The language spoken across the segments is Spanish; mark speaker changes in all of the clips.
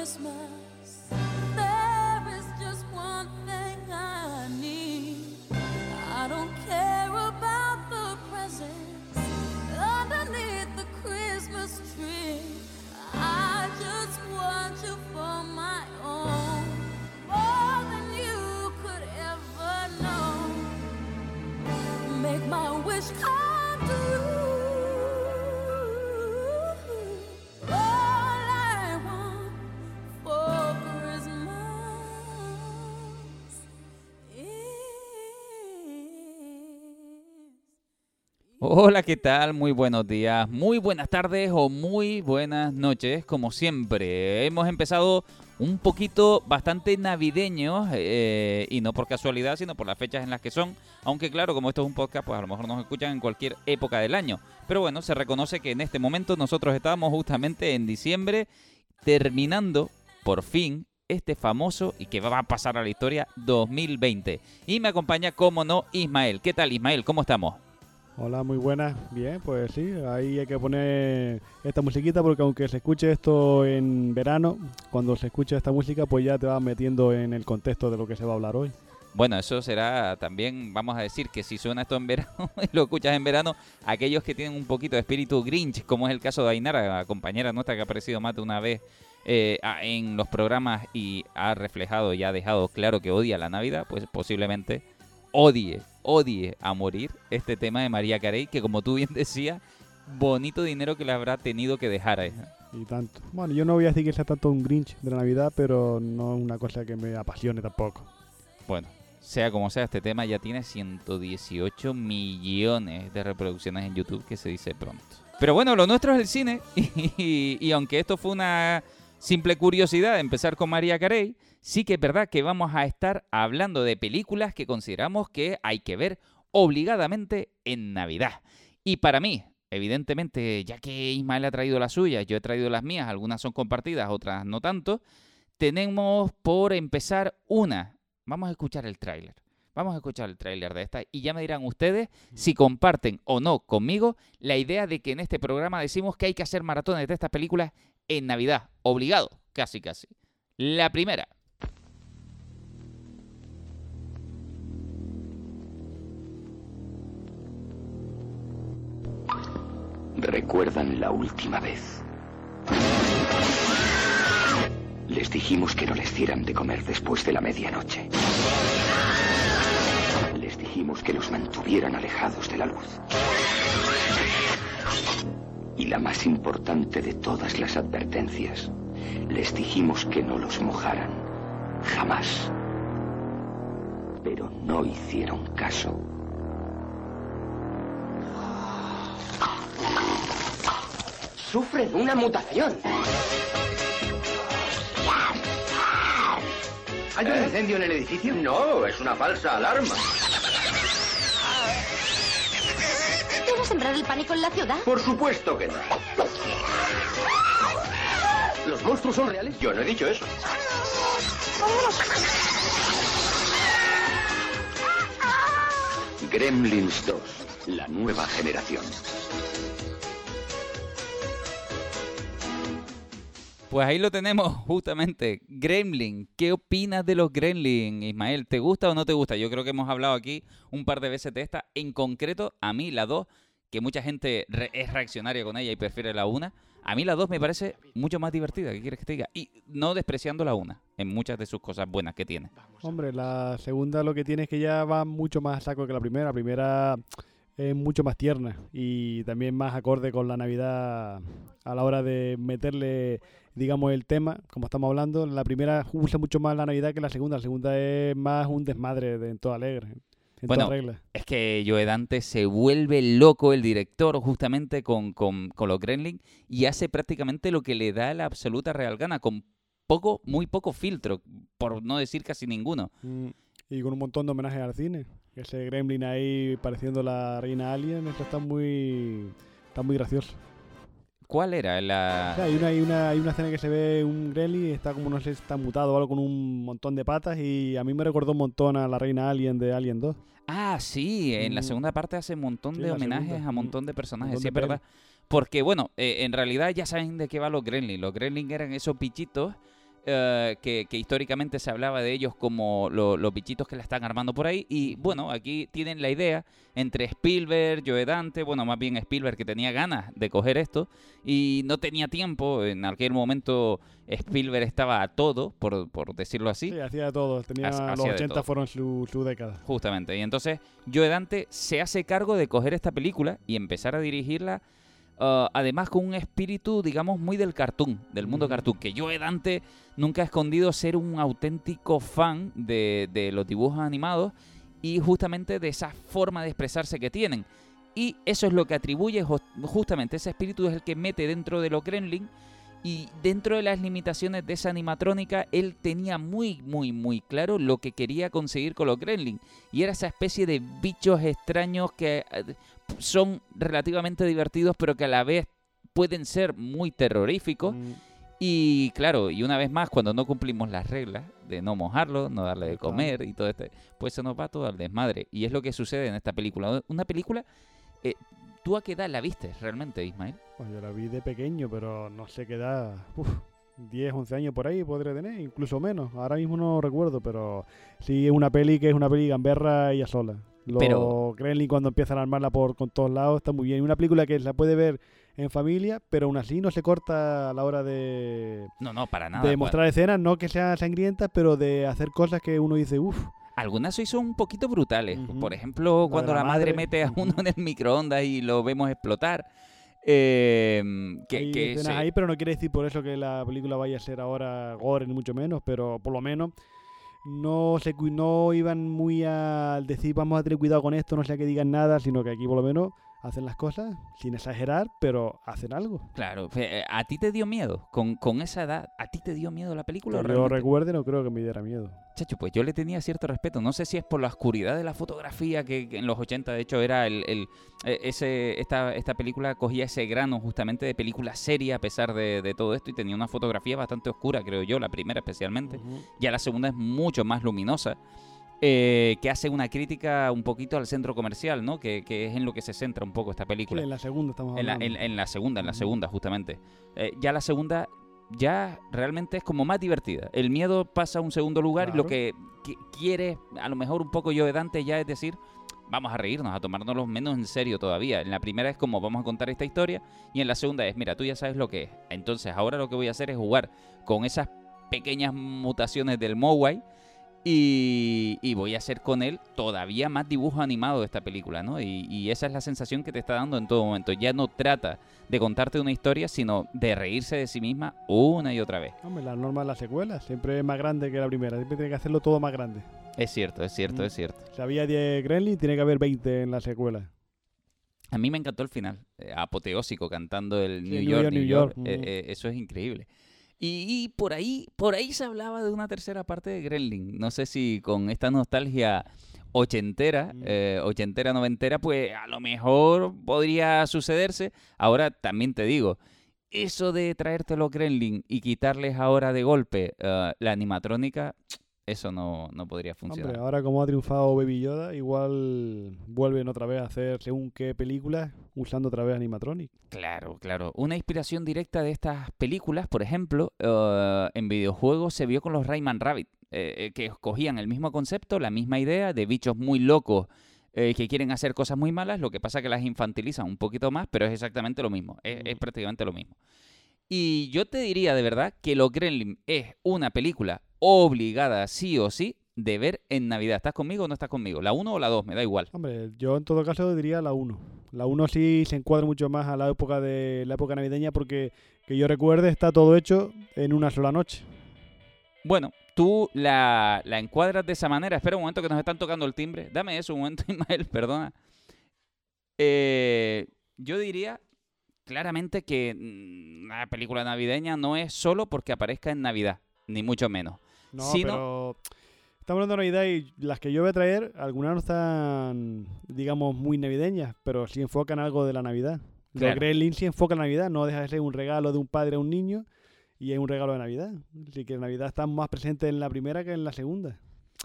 Speaker 1: Christmas,
Speaker 2: Hola, ¿qué tal? Muy buenos días, muy buenas tardes o muy buenas noches, como siempre. Hemos empezado un poquito bastante navideños eh, y no por casualidad, sino por las fechas en las que son. Aunque claro, como esto es un podcast, pues a lo mejor nos escuchan en cualquier época del año. Pero bueno, se reconoce que en este momento nosotros estamos justamente en diciembre terminando por fin este famoso y que va a pasar a la historia 2020. Y me acompaña, como no, Ismael. ¿Qué tal, Ismael? ¿Cómo estamos?
Speaker 3: Hola, muy buenas. Bien, pues sí, ahí hay que poner esta musiquita porque aunque se escuche esto en verano, cuando se escuche esta música pues ya te vas metiendo en el contexto de lo que se va a hablar hoy.
Speaker 2: Bueno, eso será también, vamos a decir que si suena esto en verano y lo escuchas en verano, aquellos que tienen un poquito de espíritu Grinch, como es el caso de Ainara, la compañera nuestra que ha aparecido más de una vez eh, en los programas y ha reflejado y ha dejado claro que odia la Navidad, pues posiblemente odie, odie a morir este tema de María Carey, que como tú bien decías, bonito dinero que le habrá tenido que dejar a ella.
Speaker 3: Y tanto. Bueno, yo no voy a decir que sea tanto un Grinch de la Navidad, pero no es una cosa que me apasione tampoco.
Speaker 2: Bueno, sea como sea, este tema ya tiene 118 millones de reproducciones en YouTube, que se dice pronto. Pero bueno, lo nuestro es el cine, y, y aunque esto fue una simple curiosidad de empezar con María Carey, sí que es verdad que vamos a estar hablando de películas que consideramos que hay que ver obligadamente en Navidad. Y para mí, evidentemente, ya que Ismael ha traído las suyas, yo he traído las mías, algunas son compartidas, otras no tanto, tenemos por empezar una. Vamos a escuchar el tráiler. Vamos a escuchar el tráiler de esta y ya me dirán ustedes si comparten o no conmigo la idea de que en este programa decimos que hay que hacer maratones de estas películas en Navidad. Obligado, casi casi. La primera.
Speaker 4: ¿Recuerdan la última vez? Les dijimos que no les dieran de comer después de la medianoche. Les dijimos que los mantuvieran alejados de la luz. Y la más importante de todas las advertencias, les dijimos que no los mojaran. Jamás. Pero no hicieron caso.
Speaker 5: Sufren una mutación. ¿Hay un incendio en el edificio? No, es una falsa alarma.
Speaker 6: ¿Quieres sembrar el pánico en la ciudad?
Speaker 5: Por supuesto que no. ¿Los monstruos son reales? Yo no he dicho eso.
Speaker 4: Gremlins 2, la nueva generación.
Speaker 2: Pues ahí lo tenemos justamente. Gremlin. ¿Qué opinas de los Gremlin, Ismael? ¿Te gusta o no te gusta? Yo creo que hemos hablado aquí un par de veces de esta. En concreto, a mí la 2, que mucha gente re- es reaccionaria con ella y prefiere la 1. A mí la 2 me parece mucho más divertida, ¿qué quieres que te diga? Y no despreciando la 1 en muchas de sus cosas buenas que tiene.
Speaker 3: Hombre, la segunda lo que tiene es que ya va mucho más a saco que la primera. La primera es mucho más tierna y también más acorde con la Navidad a la hora de meterle, digamos, el tema, como estamos hablando. La primera usa mucho más la Navidad que la segunda. La segunda es más un desmadre de, en todo alegre, en
Speaker 2: Bueno,
Speaker 3: toda regla.
Speaker 2: Es que Joe Dante se vuelve loco, el director, justamente con, con, con los Gremlin, y hace prácticamente lo que le da la absoluta real gana, con poco, muy poco filtro, por no decir casi ninguno.
Speaker 3: Mm, Y con un montón de homenajes al cine. Ese gremlin ahí pareciendo la reina alien, eso está muy, está muy gracioso.
Speaker 2: ¿Cuál era
Speaker 3: O sea,
Speaker 2: la...?
Speaker 3: hay, una, hay, una, hay una escena que se ve un gremlin, está como, no sé, está mutado o algo con un montón de patas y a mí me recordó un montón a la reina alien de Alien 2.
Speaker 2: Ah, sí, en la
Speaker 3: Mm.
Speaker 2: segunda parte hace un montón
Speaker 3: Sí,
Speaker 2: de homenajes
Speaker 3: segunda.
Speaker 2: a un
Speaker 3: Mm.
Speaker 2: montón de personajes,
Speaker 3: Montón
Speaker 2: sí,
Speaker 3: de
Speaker 2: es verdad. Porque, bueno, eh, en realidad ya saben de qué va los Gremlins. Los Gremlins eran esos bichitos eh, que, que históricamente se hablaba de ellos como lo- los bichitos que la están armando por ahí. Y bueno, aquí tienen la idea entre Spielberg, Joe Dante, bueno, más bien Spielberg que tenía ganas de coger esto y no tenía tiempo. En aquel momento Spielberg estaba a todo, por, por decirlo así.
Speaker 3: Sí, hacía de todo. Tenía,
Speaker 2: Hacía
Speaker 3: los
Speaker 2: de
Speaker 3: 80
Speaker 2: todo.
Speaker 3: fueron su, su década.
Speaker 2: Justamente. Y entonces Joe Dante se hace cargo de coger esta película y empezar a dirigirla. Ah, además con un espíritu, digamos, muy del cartoon, del mundo cartoon. Que Joe Dante nunca ha escondido ser un auténtico fan de, de los dibujos animados y justamente de esa forma de expresarse que tienen. Y eso es lo que atribuye jus- justamente, ese espíritu es el que mete dentro de los Gremlin y dentro de las limitaciones de esa animatrónica, él tenía muy, muy, muy claro lo que quería conseguir con los Gremlin. Y era esa especie de bichos extraños que eh, son relativamente divertidos, pero que a la vez pueden ser muy terroríficos.
Speaker 3: Mm,
Speaker 2: Y claro, y una vez más, cuando no cumplimos las reglas de no mojarlo, no darle de comer y todo esto, pues se nos va todo al desmadre. Y es lo que sucede en esta película. Una película, eh, ¿tú a qué edad la viste realmente, Ismael?
Speaker 3: Pues yo la vi de pequeño, pero no sé qué edad. Uf, 10, 11 años por ahí podría tener, incluso menos. Ahora mismo no recuerdo, pero sí es una peli que es una peli gamberra ella sola. Los
Speaker 2: Pero-
Speaker 3: Gremlin cuando empiezan a armarla por con todos lados está muy bien. Una película que la puede ver en familia, pero aún así no se corta a la hora de,
Speaker 2: No, no, para nada.
Speaker 3: de
Speaker 2: Bueno,
Speaker 3: mostrar escenas, no que sean sangrientas, pero de hacer cosas que uno dice, uff,
Speaker 2: Algunas sí son un poquito brutales. Por ejemplo, cuando
Speaker 3: la
Speaker 2: la, madre
Speaker 3: madre.
Speaker 2: mete a uno en el microondas y lo vemos explotar. Eh, que,
Speaker 3: hay
Speaker 2: que
Speaker 3: escenas ahí, pero no quiere decir por eso que la película vaya a ser ahora gore, ni mucho menos, pero por lo menos no se no iban muy al decir vamos a tener cuidado con esto, no sea que digan nada, sino que aquí por lo menos hacen las cosas sin exagerar, pero hacen algo.
Speaker 2: Claro, fe- ¿a ti te dio miedo? Con, con esa edad, ¿a ti te dio miedo la película?
Speaker 3: yo recuerde, no creo que me diera miedo.
Speaker 2: Chacho, pues yo le tenía cierto respeto. No sé si es por la oscuridad de la fotografía, que, en los 80 de hecho era el... el- eh, ese, esta, esta película cogía ese grano justamente de película seria a pesar de, de todo esto y tenía una fotografía bastante oscura, creo yo, la primera especialmente. Ya la segunda es mucho más luminosa. Eh, que hace una crítica un poquito al centro comercial, ¿no? Que, que es en lo que se centra un poco esta
Speaker 3: Sí,
Speaker 2: película.
Speaker 3: en la segunda estamos
Speaker 2: En la,
Speaker 3: hablando.
Speaker 2: en- en la segunda, en la segunda, justamente. Eh, ya la segunda, ya realmente es como más divertida. El miedo pasa a un segundo lugar y lo que qui- quiere, a lo mejor un poco yo de Dante, ya es decir, vamos a reírnos, a tomárnoslo menos en serio todavía. En la primera es como vamos a contar esta historia y en la segunda es, mira, tú ya sabes lo que es. Entonces ahora lo que voy a hacer es jugar con esas pequeñas mutaciones del Mowai. Y, y voy a hacer con él todavía más dibujo animado de esta película, ¿no? Y, y esa es la sensación que te está dando en todo momento. Ya no trata de contarte una historia, sino de reírse de sí misma una y otra vez.
Speaker 3: Hombre, la norma de la secuela siempre es más grande que la primera, siempre tiene que hacerlo todo más grande.
Speaker 2: Es cierto, es cierto,
Speaker 3: Mm.
Speaker 2: es cierto.
Speaker 3: Si había 10 Gremlin, tiene que haber 20 en la secuela.
Speaker 2: A mí me encantó el final, eh, apoteósico, cantando el
Speaker 3: Sí,
Speaker 2: New,
Speaker 3: New
Speaker 2: York,
Speaker 3: York,
Speaker 2: New York. Eh, eh, eso es increíble. Y, y por ahí, por ahí se hablaba de una tercera parte de Gremlin. No sé si con esta nostalgia ochentera,
Speaker 3: Mm.
Speaker 2: eh, ochentera, noventera, pues a lo mejor podría sucederse. Ahora también te digo, eso de traerte los Gremlin y quitarles ahora de golpe eh, la animatrónica, eso no, no podría funcionar.
Speaker 3: Hombre, ahora como ha triunfado Baby Yoda, igual vuelven otra vez a hacer según qué películas usando otra vez animatronic.
Speaker 2: Claro, claro. Una inspiración directa de estas películas, por ejemplo, eh, en videojuegos se vio con los Rayman Rabbit, eh, eh, que cogían el mismo concepto, la misma idea de bichos muy locos eh, que quieren hacer cosas muy malas, lo que pasa que las infantilizan un poquito más, pero es exactamente lo mismo, es, prácticamente lo mismo. Y yo te diría de verdad que Los Gremlin es una película obligada, sí o sí, de ver en Navidad. ¿Estás conmigo o no estás conmigo? ¿La 1 o la 2? Me da igual.
Speaker 3: Hombre, yo en todo caso diría la 1. La 1 sí se encuadra mucho más a la época de la época navideña porque que yo recuerde está todo hecho en una sola noche.
Speaker 2: Bueno, tú la, la encuadras de esa manera. Espera un momento que nos están tocando el timbre. Dame eso un momento, Ismael, perdona. Eh, yo diría claramente que mm, una película navideña no es solo porque aparezca en Navidad, ni mucho menos.
Speaker 3: No, pero estamos hablando de Navidad y las que yo voy a traer, algunas no están, digamos, muy navideñas, pero sí enfocan algo de la Navidad.
Speaker 2: Claro.
Speaker 3: Los Gremlins sí enfocan la Navidad, no deja de ser un regalo de un padre a un niño y es un regalo de Navidad. Así que Navidad está más presente en la primera que en la segunda.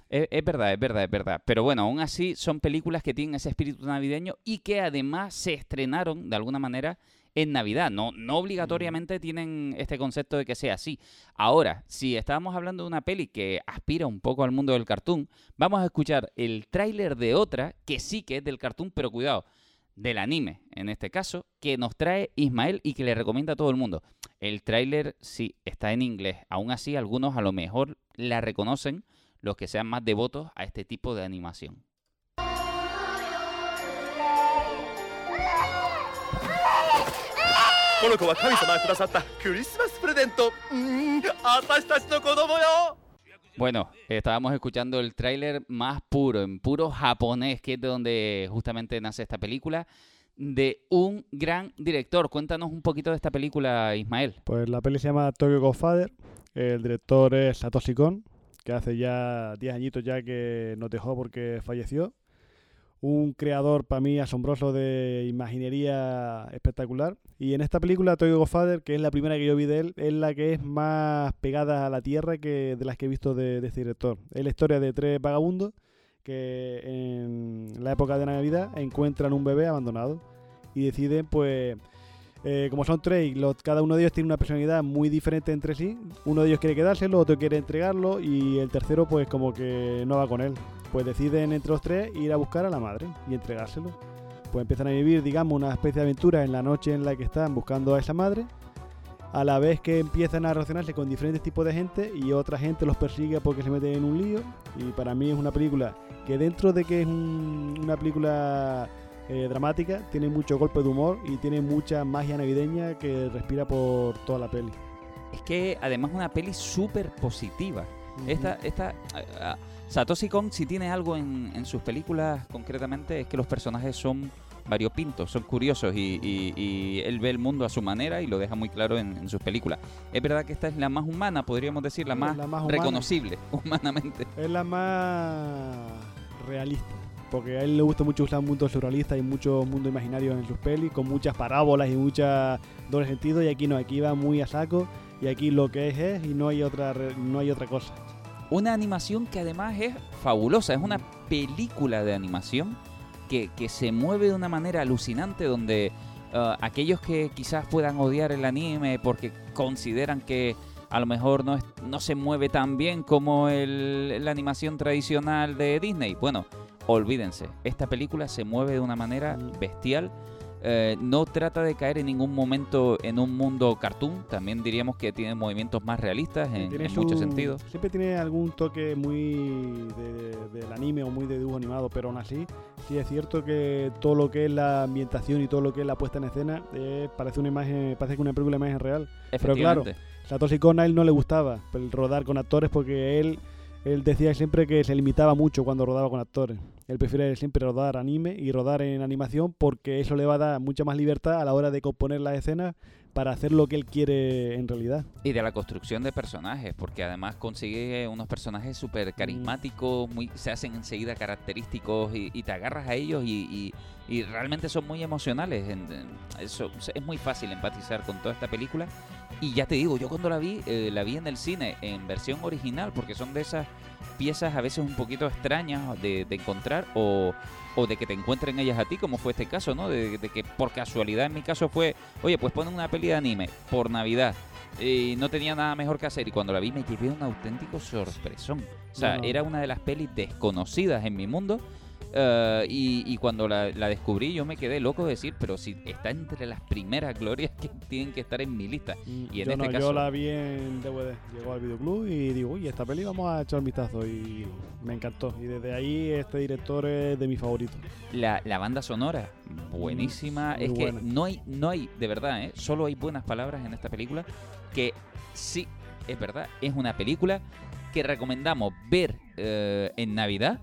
Speaker 2: Es, es verdad, es verdad, es verdad. Pero bueno, aún así son películas que tienen ese espíritu navideño y que además se estrenaron de alguna manera en Navidad. No, no obligatoriamente tienen este concepto de que sea así. Ahora, si estábamos hablando de una peli que aspira un poco al mundo del cartoon, vamos a escuchar el tráiler de otra que sí que es del cartoon, pero cuidado, del anime, en este caso, que nos trae Ismael y que le recomienda a todo el mundo. El tráiler sí está en inglés, aún así algunos a lo mejor la reconocen los que sean más devotos a este tipo de animación.
Speaker 7: この子は神様がくださったクリスマスプレゼントうーん私たちの子供よ
Speaker 2: Bueno, estábamos escuchando el tráiler más puro, en puro japonés, que es de donde justamente nace esta película, de un gran director. Cuéntanos un poquito de esta película, Ismael.
Speaker 3: Pues la peli se llama Tokyo Godfather. El director es Satoshi Kon, que hace ya 10 añitos ya que nos dejó porque falleció. Un creador para mí asombroso de imaginería espectacular. Y en esta película, Tokyo Godfather, que es la primera que yo vi de él, es la que es más pegada a la tierra que de las que he visto de, de este director. Es la historia de tres vagabundos que en la época de Navidad encuentran un bebé abandonado y deciden, pues, eh, como son tres cada uno de ellos tiene una personalidad muy diferente entre sí, uno de ellos quiere quedárselo, otro quiere entregarlo y el tercero, pues, como que no va con él. Pues deciden entre los tres ir a buscar a la madre y entregárselo. Pues empiezan a vivir, digamos, una especie de aventura en la noche en la que están buscando a esa madre a la vez que empiezan a relacionarse con diferentes tipos de gente y otra gente los persigue porque se meten en un lío. Y para mí es una película que dentro de que es un- una película eh, dramática, tiene mucho golpe de humor y tiene mucha magia navideña que respira por toda la peli.
Speaker 2: Es que además una peli súper positiva. Esta, esta, ah, ah, Satoshi Kon, si tiene algo en, en sus películas concretamente, es que los personajes son variopintos, son curiosos y, y- y él ve el mundo a su manera y lo deja muy claro en, en sus películas. Es verdad que esta es la más humana, podríamos decir, la más,
Speaker 3: la más humana.
Speaker 2: reconocible humanamente.
Speaker 3: Es la más realista. Porque a él le gusta mucho usar mundo surrealista y mucho mundo imaginario en sus pelis, con muchas parábolas y muchas doble sentido. Y aquí no, aquí va muy a saco. Y aquí lo que es es y no hay otra, no hay otra cosa.
Speaker 2: Una animación que además es fabulosa, es una película de animación que, que se mueve de una manera alucinante donde ah, aquellos que quizás puedan odiar el anime porque consideran que a lo mejor no, es- no se mueve tan bien como el- la animación tradicional de Disney, bueno, olvídense, esta película se mueve de una manera bestial. eh, no trata de caer en ningún momento en un mundo cartoon, también diríamos que tiene movimientos más realistas en, en
Speaker 3: su-
Speaker 2: muchos sentidos.
Speaker 3: Siempre tiene algún toque muy de- del anime o muy de dibujo animado, pero aún así, sí es cierto que todo lo que es la ambientación y todo lo que es la puesta en escena eh, parece una imagen, parece que una película de imagen real. Pero claro. Satoshi Kon a él no le gustaba el rodar con actores porque él, él decía siempre que se limitaba mucho cuando rodaba con actores. Él prefiere siempre rodar anime y rodar en animación porque eso le va a dar mucha más libertad a la hora de componer las escenas para hacer lo que él quiere en realidad.
Speaker 2: Y de la construcción de personajes, porque además consigue unos personajes súper carismáticos, muy, se hacen enseguida característicos y, y te agarras a ellos y, y- realmente son muy emocionales. Eso, es muy fácil empatizar con toda esta película. Y ya te digo, yo cuando la vi, eh, la vi en el cine en versión original, porque son de esas piezas a veces un poquito extrañas de, de encontrar o, o de que te encuentren ellas a ti, como fue este caso, ¿no? De, de que por casualidad en mi caso fue, oye, pues ponen una peli de anime por Navidad y no tenía nada mejor que hacer y cuando la vi me llevé un auténtico sorpresón. O sea,
Speaker 3: No.
Speaker 2: era una de las pelis desconocidas en mi mundo eh, y, y cuando la, la descubrí yo me quedé loco de decir, pero si está entre las primeras glorias que tienen que estar en mi lista. Y en
Speaker 3: yo,
Speaker 2: este
Speaker 3: no,
Speaker 2: caso-
Speaker 3: yo la vi en DVD, llegó al videoclub y digo, uy, esta peli vamos a echar un vistazo y me encantó. Y desde ahí este director es de mis favoritos.
Speaker 2: La, la banda sonora, buenísima.
Speaker 3: muy
Speaker 2: es que
Speaker 3: buena.
Speaker 2: no hay, no hay, de verdad, ¿eh? solo hay buenas palabras en esta película. Que sí, es verdad, es una película que recomendamos ver eh, en Navidad.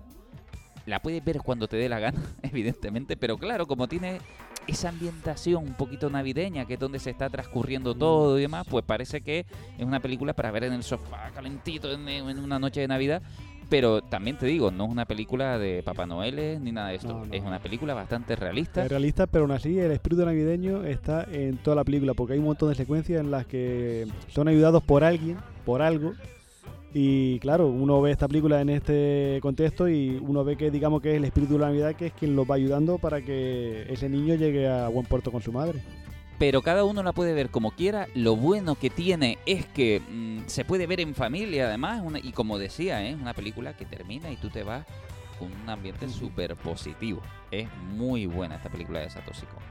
Speaker 2: La puedes ver cuando te dé la gana, evidentemente, pero claro, como tiene esa ambientación un poquito navideña, que es donde se está transcurriendo todo y demás, pues parece que es una película para ver en el sofá calentito en, en una noche de Navidad. Pero también te digo, no es una película de Papá Noel ni nada de esto.
Speaker 3: No, no,
Speaker 2: es una película bastante realista.
Speaker 3: Es realista, pero aún así el espíritu navideño está en toda la película, porque hay un montón de secuencias en las que son ayudados por alguien, por algo. Y claro, uno ve esta película en este contexto y uno ve que digamos que es el espíritu de la Navidad que es quien los va ayudando para que ese niño llegue a buen puerto con su madre.
Speaker 2: pero cada uno la puede ver como quiera. Lo bueno que tiene es que mm, se puede ver en familia, además, una- y como decía, ¿eh? es una película que termina y tú te vas con un ambiente súper positivo. Es muy buena esta película de Satoshi Kon.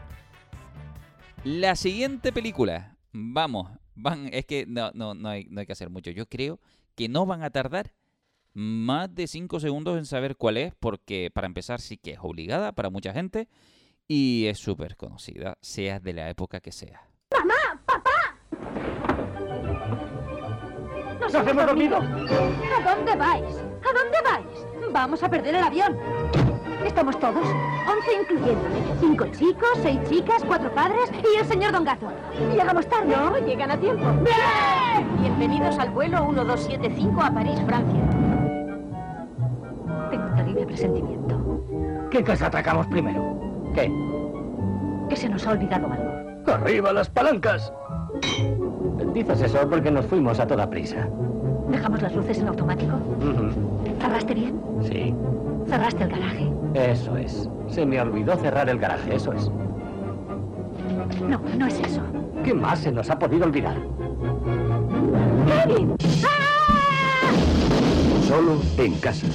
Speaker 2: La siguiente película, vamos, van, es que no, no, no, hay, no hay que hacer mucho. Yo creo que no van a tardar más de 5 segundos en saber cuál es, porque para empezar sí que es obligada para mucha gente y es súper conocida, sea de la época que sea.
Speaker 6: ¡Nos hemos dormido! ¿A dónde vais? ¿A dónde vais? Vamos a perder el avión. Estamos todos, once incluyéndome. Cinco chicos, seis chicas, cuatro padres y el señor Don Gato. Llegamos tarde. No, llegan a tiempo. ¡Bien! Bienvenidos al vuelo 1275 a París, Francia. Tengo un terrible presentimiento.
Speaker 5: ¿Qué casa atacamos primero? ¿Qué?
Speaker 6: Que se nos ha olvidado algo.
Speaker 5: ¡Arriba las palancas! Dices eso porque nos fuimos a toda prisa.
Speaker 6: ¿Dejamos las luces en automático?
Speaker 5: Ujú.
Speaker 6: ¿Cerraste bien?
Speaker 5: Sí,
Speaker 6: ¿Cerraste el garaje?
Speaker 5: Eso es. Se me olvidó cerrar el garaje, eso es.
Speaker 6: No, no es eso.
Speaker 5: ¿Qué más se nos ha podido olvidar?
Speaker 6: ¡Kevin! ¡Ah!
Speaker 8: Solo en casa.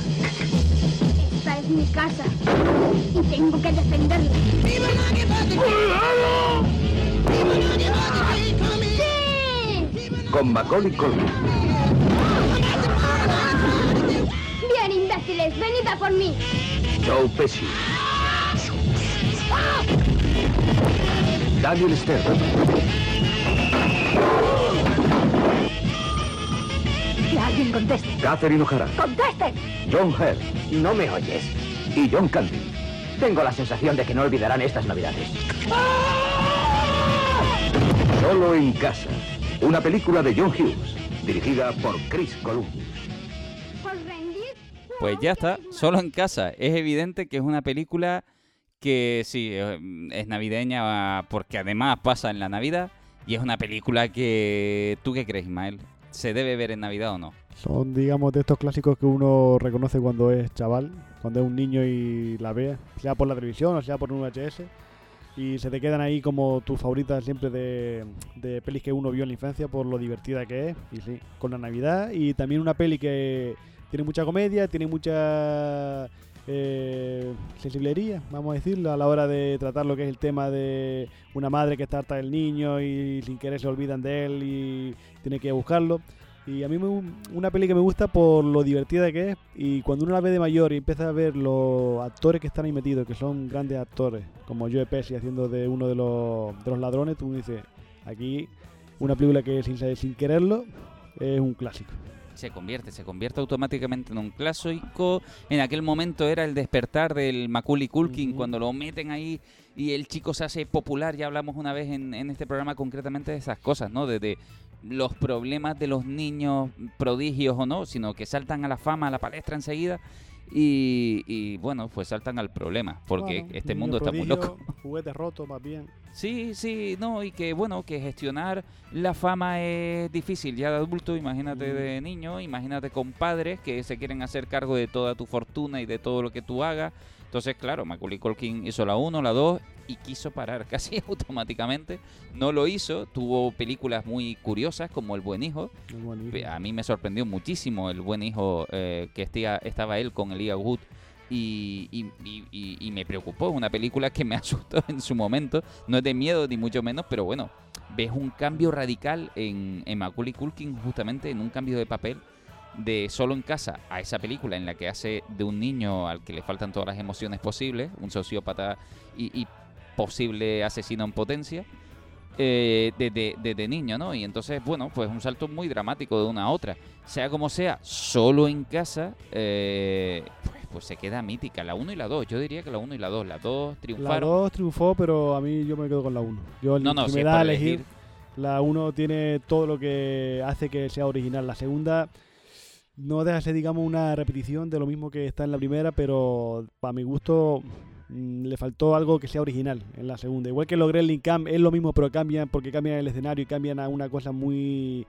Speaker 9: Esta es mi casa y tengo que defenderla. ¡Sí!
Speaker 8: Con Macaulay Culkin,
Speaker 9: Bien, imbéciles, venid a por mí.
Speaker 8: Joe Pesci, Daniel Stern,
Speaker 6: Que alguien conteste.
Speaker 8: Catherine O'Hara,
Speaker 6: ¡Contesten!
Speaker 8: John Hurt
Speaker 5: No me oyes.
Speaker 8: y John Candy.
Speaker 5: Tengo la sensación de que no olvidarán estas navidades.
Speaker 8: Solo en casa. Una película de John Hughes, dirigida por Chris Columbus.
Speaker 2: Pues ya está, solo en casa. Es evidente que es una película que sí, eh, es navideña porque además pasa en la Navidad y es una película que... ¿Tú qué crees, Ismael? ¿Se debe ver en Navidad o no?
Speaker 3: Son, digamos, de estos clásicos que uno reconoce cuando es chaval, cuando es un niño y la ve, sea por la televisión o sea por un VHS. Y se te quedan ahí como tus favoritas siempre de, de pelis que uno vio en la infancia por lo divertida que es. Y sí, con la Navidad. Y también una peli que tiene mucha comedia, tiene mucha eh, sensiblería, vamos a decirlo, a la hora de tratar lo que es el tema de una madre que está harta del niño y sin querer se olvidan de él y tiene que buscarlo. Y a mí me, una peli que me gusta por lo divertida que es y cuando uno la ve de mayor y empieza a ver los actores que están ahí metidos, que son grandes actores, como Joe Pesci haciendo de uno de los, de los ladrones, tú dices, aquí una película que sin, sin quererlo es un clásico.
Speaker 2: Se convierte, se convierte automáticamente en un clásico. En aquel momento era el despertar del Macaulay Culkin cuando lo meten ahí y el chico se hace popular. Ya hablamos una vez en, en este programa concretamente de esas cosas, ¿no? De, de los problemas de los niños prodigios o no, sino que saltan a la fama, a la palestra enseguida. Y, y, bueno, pues saltan al problema, porque
Speaker 3: Bueno,
Speaker 2: este mundo está muy loco.
Speaker 3: Juguetes rotos, más bien.
Speaker 2: Sí, sí, no, y que bueno, que gestionar la fama es difícil ya de adulto, imagínate
Speaker 3: Mm.
Speaker 2: de niño, imagínate con padres que se quieren hacer cargo de toda tu fortuna y de todo lo que tú hagas. Entonces, claro, Macaulay Culkin hizo la 1, la 2 y quiso parar casi automáticamente. No lo hizo, tuvo películas muy curiosas como El Buen Hijo. A mí me sorprendió muchísimo El Buen Hijo eh, que estía- estaba él con Elijah Wood y, y- y- y- y me preocupó. Una película que me asustó en su momento. No es de miedo ni mucho menos, pero bueno, ves un cambio radical en, en Macaulay Culkin justamente en un cambio de papel de solo en casa a esa película en la que hace de un niño al que le faltan todas las emociones posibles, un sociópata y, y posible asesino en potencia, eh, desde, desde niño, ¿no? Y entonces, bueno, pues un salto muy dramático de una a otra. Sea como sea, solo en casa, eh, pues, pues se queda mítica. La 1 y la 2, yo diría que la 1 y la 2. La 2
Speaker 3: La
Speaker 2: triunfaron.
Speaker 3: 2 triunfó, pero a mí yo me quedo con la 1. Yo
Speaker 2: No, no,
Speaker 3: si me da a elegir,
Speaker 2: elegir.
Speaker 3: la 1 tiene todo lo que hace que sea original. La segunda no deja de ser, digamos, una repetición de lo mismo que está en la primera, pero para mi gusto mm, le faltó algo que sea original en la segunda. Igual que los Gremlin Camp es lo mismo, pero cambian porque cambian el escenario y cambian a una cosa muy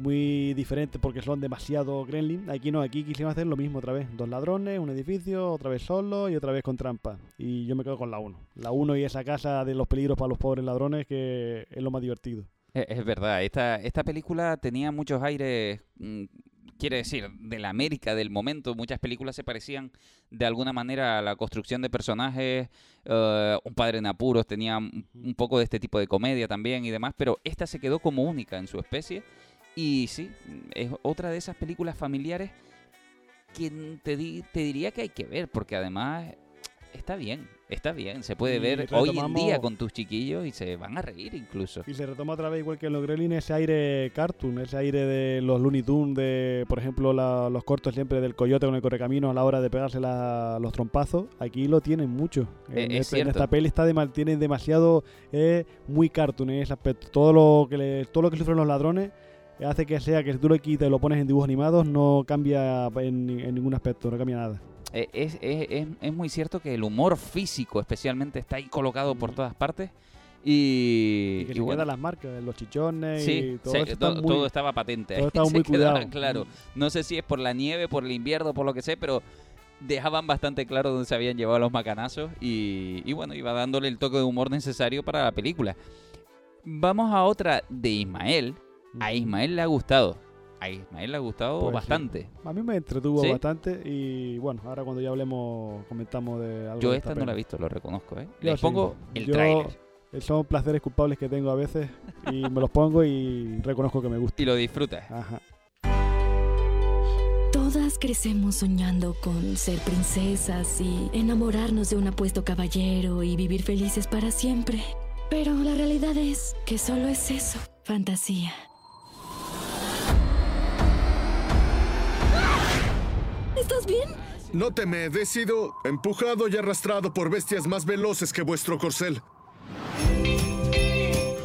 Speaker 3: muy diferente porque son demasiado gremlin. Aquí no, aquí quisieron hacer lo mismo otra vez. Dos ladrones, un edificio, otra vez solo y otra vez con trampa. Y yo me quedo con la 1. La 1 y esa casa de los peligros para los pobres ladrones que es lo más divertido.
Speaker 2: Es, es verdad, esta, esta película tenía muchos aires, mm, quiere decir, de la América del momento. Muchas películas se parecían de alguna manera a la construcción de personajes. eh, un padre en apuros tenía un un poco de este tipo de comedia también y demás, pero esta se quedó como única en su especie. Y sí, es otra de esas películas familiares que te, di- te diría que hay que ver, porque además está bien, está bien. Se puede
Speaker 3: Y
Speaker 2: ver hoy en día con tus chiquillos y se van a reír incluso.
Speaker 3: Y se retoma otra vez, igual que en los Gremlins, ese aire cartoon, ese aire de los Looney Tunes, de, por ejemplo, la- los cortos siempre del coyote con el correcamino a la hora de pegarse la- los trompazos. Aquí lo tienen mucho.
Speaker 2: Eh,
Speaker 3: En,
Speaker 2: es
Speaker 3: este- en esta peli está de, mal- tiene demasiado, es muy cartoon en ese aspecto. Todo lo que le- todo lo que sufren los ladrones hace que sea que si tú lo quitas y lo pones en dibujos animados no cambia en, en ningún aspecto, no cambia nada.
Speaker 2: Eh, Es, es- es- es muy cierto que el humor físico especialmente está ahí colocado por todas partes y,
Speaker 3: Y que
Speaker 2: y
Speaker 3: se
Speaker 2: bueno,
Speaker 3: quedan las marcas, los chichones
Speaker 2: sí,
Speaker 3: y todo
Speaker 2: se-
Speaker 3: eso está
Speaker 2: to-
Speaker 3: muy-
Speaker 2: todo estaba patente.
Speaker 3: todo estaba muy cuidado.
Speaker 2: claro. No sé si es por la nieve, por el invierno, por lo que sé, pero dejaban bastante claro dónde se habían llevado los macanazos y, y bueno, iba dándole el toque de humor necesario para la película. Vamos a otra de Ismael. A Ismael le ha gustado. A Ismael le ha gustado
Speaker 3: Pues sí.
Speaker 2: bastante.
Speaker 3: A mí me entretuvo
Speaker 2: ¿Sí?
Speaker 3: bastante y bueno, ahora cuando ya hablemos comentamos de algo
Speaker 2: Yo
Speaker 3: de
Speaker 2: esta no
Speaker 3: peli.
Speaker 2: la he visto, lo reconozco. ¿eh? Les
Speaker 3: sí.
Speaker 2: pongo el
Speaker 3: Yo-
Speaker 2: tráiler
Speaker 3: eh, Son placeres culpables que tengo a veces y me los pongo y reconozco que me gusta.
Speaker 2: y lo disfrutas.
Speaker 3: Ajá.
Speaker 10: Todas crecemos soñando con ser princesas y enamorarnos de un apuesto caballero y vivir felices para siempre. Pero la realidad es que solo es eso, fantasía. ¿Estás bien?
Speaker 11: No temed, he sido empujado y arrastrado por bestias más veloces que vuestro corcel.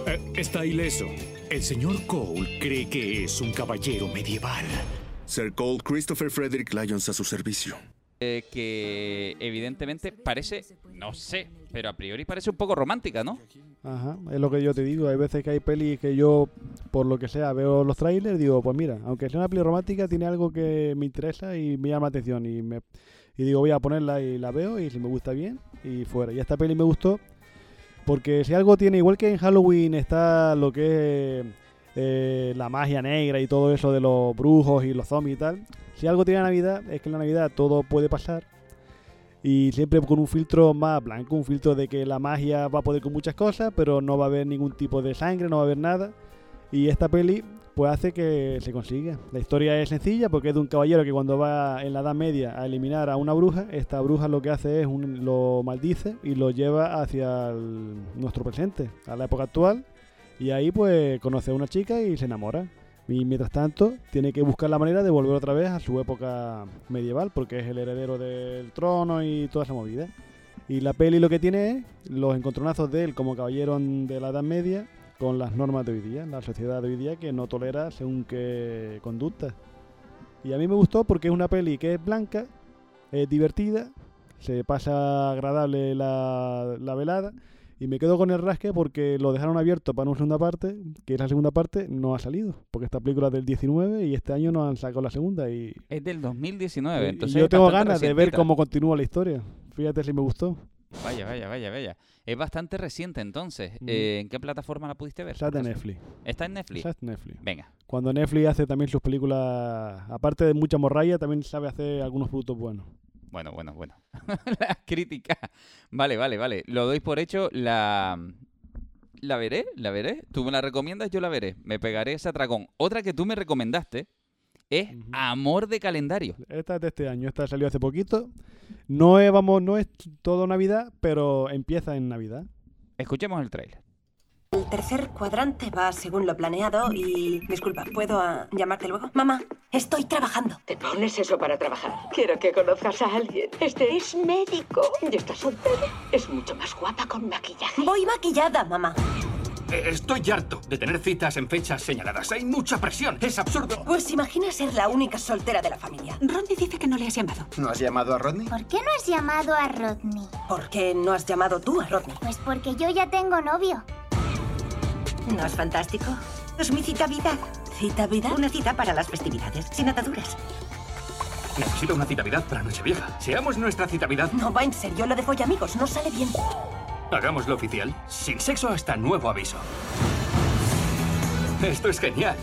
Speaker 12: Eh, está ileso. El señor Cole cree que es un caballero medieval.
Speaker 11: Sir Cole Christopher Frederick Lyons a su servicio.
Speaker 2: Eh, que evidentemente parece, no sé, pero a priori parece un poco romántica, ¿no?
Speaker 3: Ajá, es lo que yo te digo. Hay veces que hay pelis que yo, por lo que sea, veo los trailers digo, pues mira, aunque sea una peli romántica, tiene algo que me interesa y me llama la atención. Y, me, y digo, voy a ponerla y la veo y si me gusta bien y fuera. Y esta peli me gustó porque si algo tiene, igual que en Halloween está lo que es eh, la magia negra y todo eso de los brujos y los zombies y tal. Si algo tiene la Navidad, es que en la Navidad todo puede pasar y siempre con un filtro más blanco, un filtro de que la magia va a poder con muchas cosas, pero no va a haber ningún tipo de sangre, no va a haber nada. Y esta peli pues hace que se consiga. La historia es sencilla porque es de un caballero que cuando va en la Edad Media a eliminar a una bruja, esta bruja lo que hace es lo maldice y lo lleva hacia nuestro presente, a la época actual. Y ahí pues conoce a una chica y se enamora. Y mientras tanto tiene que buscar la manera de volver otra vez a su época medieval porque es el heredero del trono y toda esa movida. Y la peli lo que tiene es los encontronazos de él como caballero de la Edad Media con las normas de hoy día, la sociedad de hoy día que no tolera según qué conducta. Y a mí me gustó porque es una peli que es blanca, es divertida, se pasa agradable la, la velada y me quedo con el rasque porque lo dejaron abierto para una segunda parte, que la segunda parte no ha salido, porque esta película es del 19 y este año no han sacado la segunda y,
Speaker 2: Es del 2019,
Speaker 3: y
Speaker 2: entonces
Speaker 3: yo
Speaker 2: es
Speaker 3: tengo ganas de ver cómo continúa la historia. Fíjate si me gustó.
Speaker 2: Vaya, vaya, vaya, vaya. Es bastante reciente entonces.
Speaker 3: Mm.
Speaker 2: Eh, ¿En qué plataforma la pudiste ver?
Speaker 3: Está
Speaker 2: caso?
Speaker 3: Netflix.
Speaker 2: ¿Está en Netflix?
Speaker 3: Está en Netflix.
Speaker 2: Venga.
Speaker 3: Cuando Netflix hace también sus películas, aparte de mucha morralla, también sabe hacer algunos productos buenos.
Speaker 2: Bueno, bueno, bueno. la crítica. Vale, vale, vale. Lo doy por hecho. La, la veré, la veré. Tú me la recomiendas, yo la veré. Me pegaré ese atracón. Otra que tú me recomendaste es Amor de Calendario.
Speaker 3: Esta es de este año, esta salió hace poquito. No es, vamos, no es todo Navidad, pero empieza en Navidad.
Speaker 2: Escuchemos el trailer.
Speaker 13: El tercer cuadrante va según lo planeado y... Disculpa, ¿puedo ah, llamarte luego? Mamá, estoy trabajando.
Speaker 14: ¿Te pones eso para trabajar? Quiero que conozcas a alguien. Este es médico y está soltero. Es mucho más guapa con maquillaje.
Speaker 13: Voy maquillada, mamá.
Speaker 15: Eh, Estoy harto de tener citas en fechas señaladas. Hay mucha presión. Es absurdo.
Speaker 13: Pues imagina ser la única soltera de la familia.
Speaker 14: Rodney dice que no le has llamado.
Speaker 16: ¿No has llamado a Rodney?
Speaker 9: ¿Por qué no has llamado a Rodney?
Speaker 13: ¿Por qué no has llamado tú a Rodney?
Speaker 9: Pues porque yo ya tengo novio.
Speaker 13: ¿No es fantástico? Es mi cita vida. ¿Cita vida?
Speaker 16: Una cita para las festividades, sin ataduras.
Speaker 15: Necesito una citavidad para Nochevieja. Seamos nuestra citavidad.
Speaker 13: No va en serio, lo de follamigos no sale bien.
Speaker 15: Hagámoslo oficial. Sin sexo hasta nuevo aviso. Esto es genial.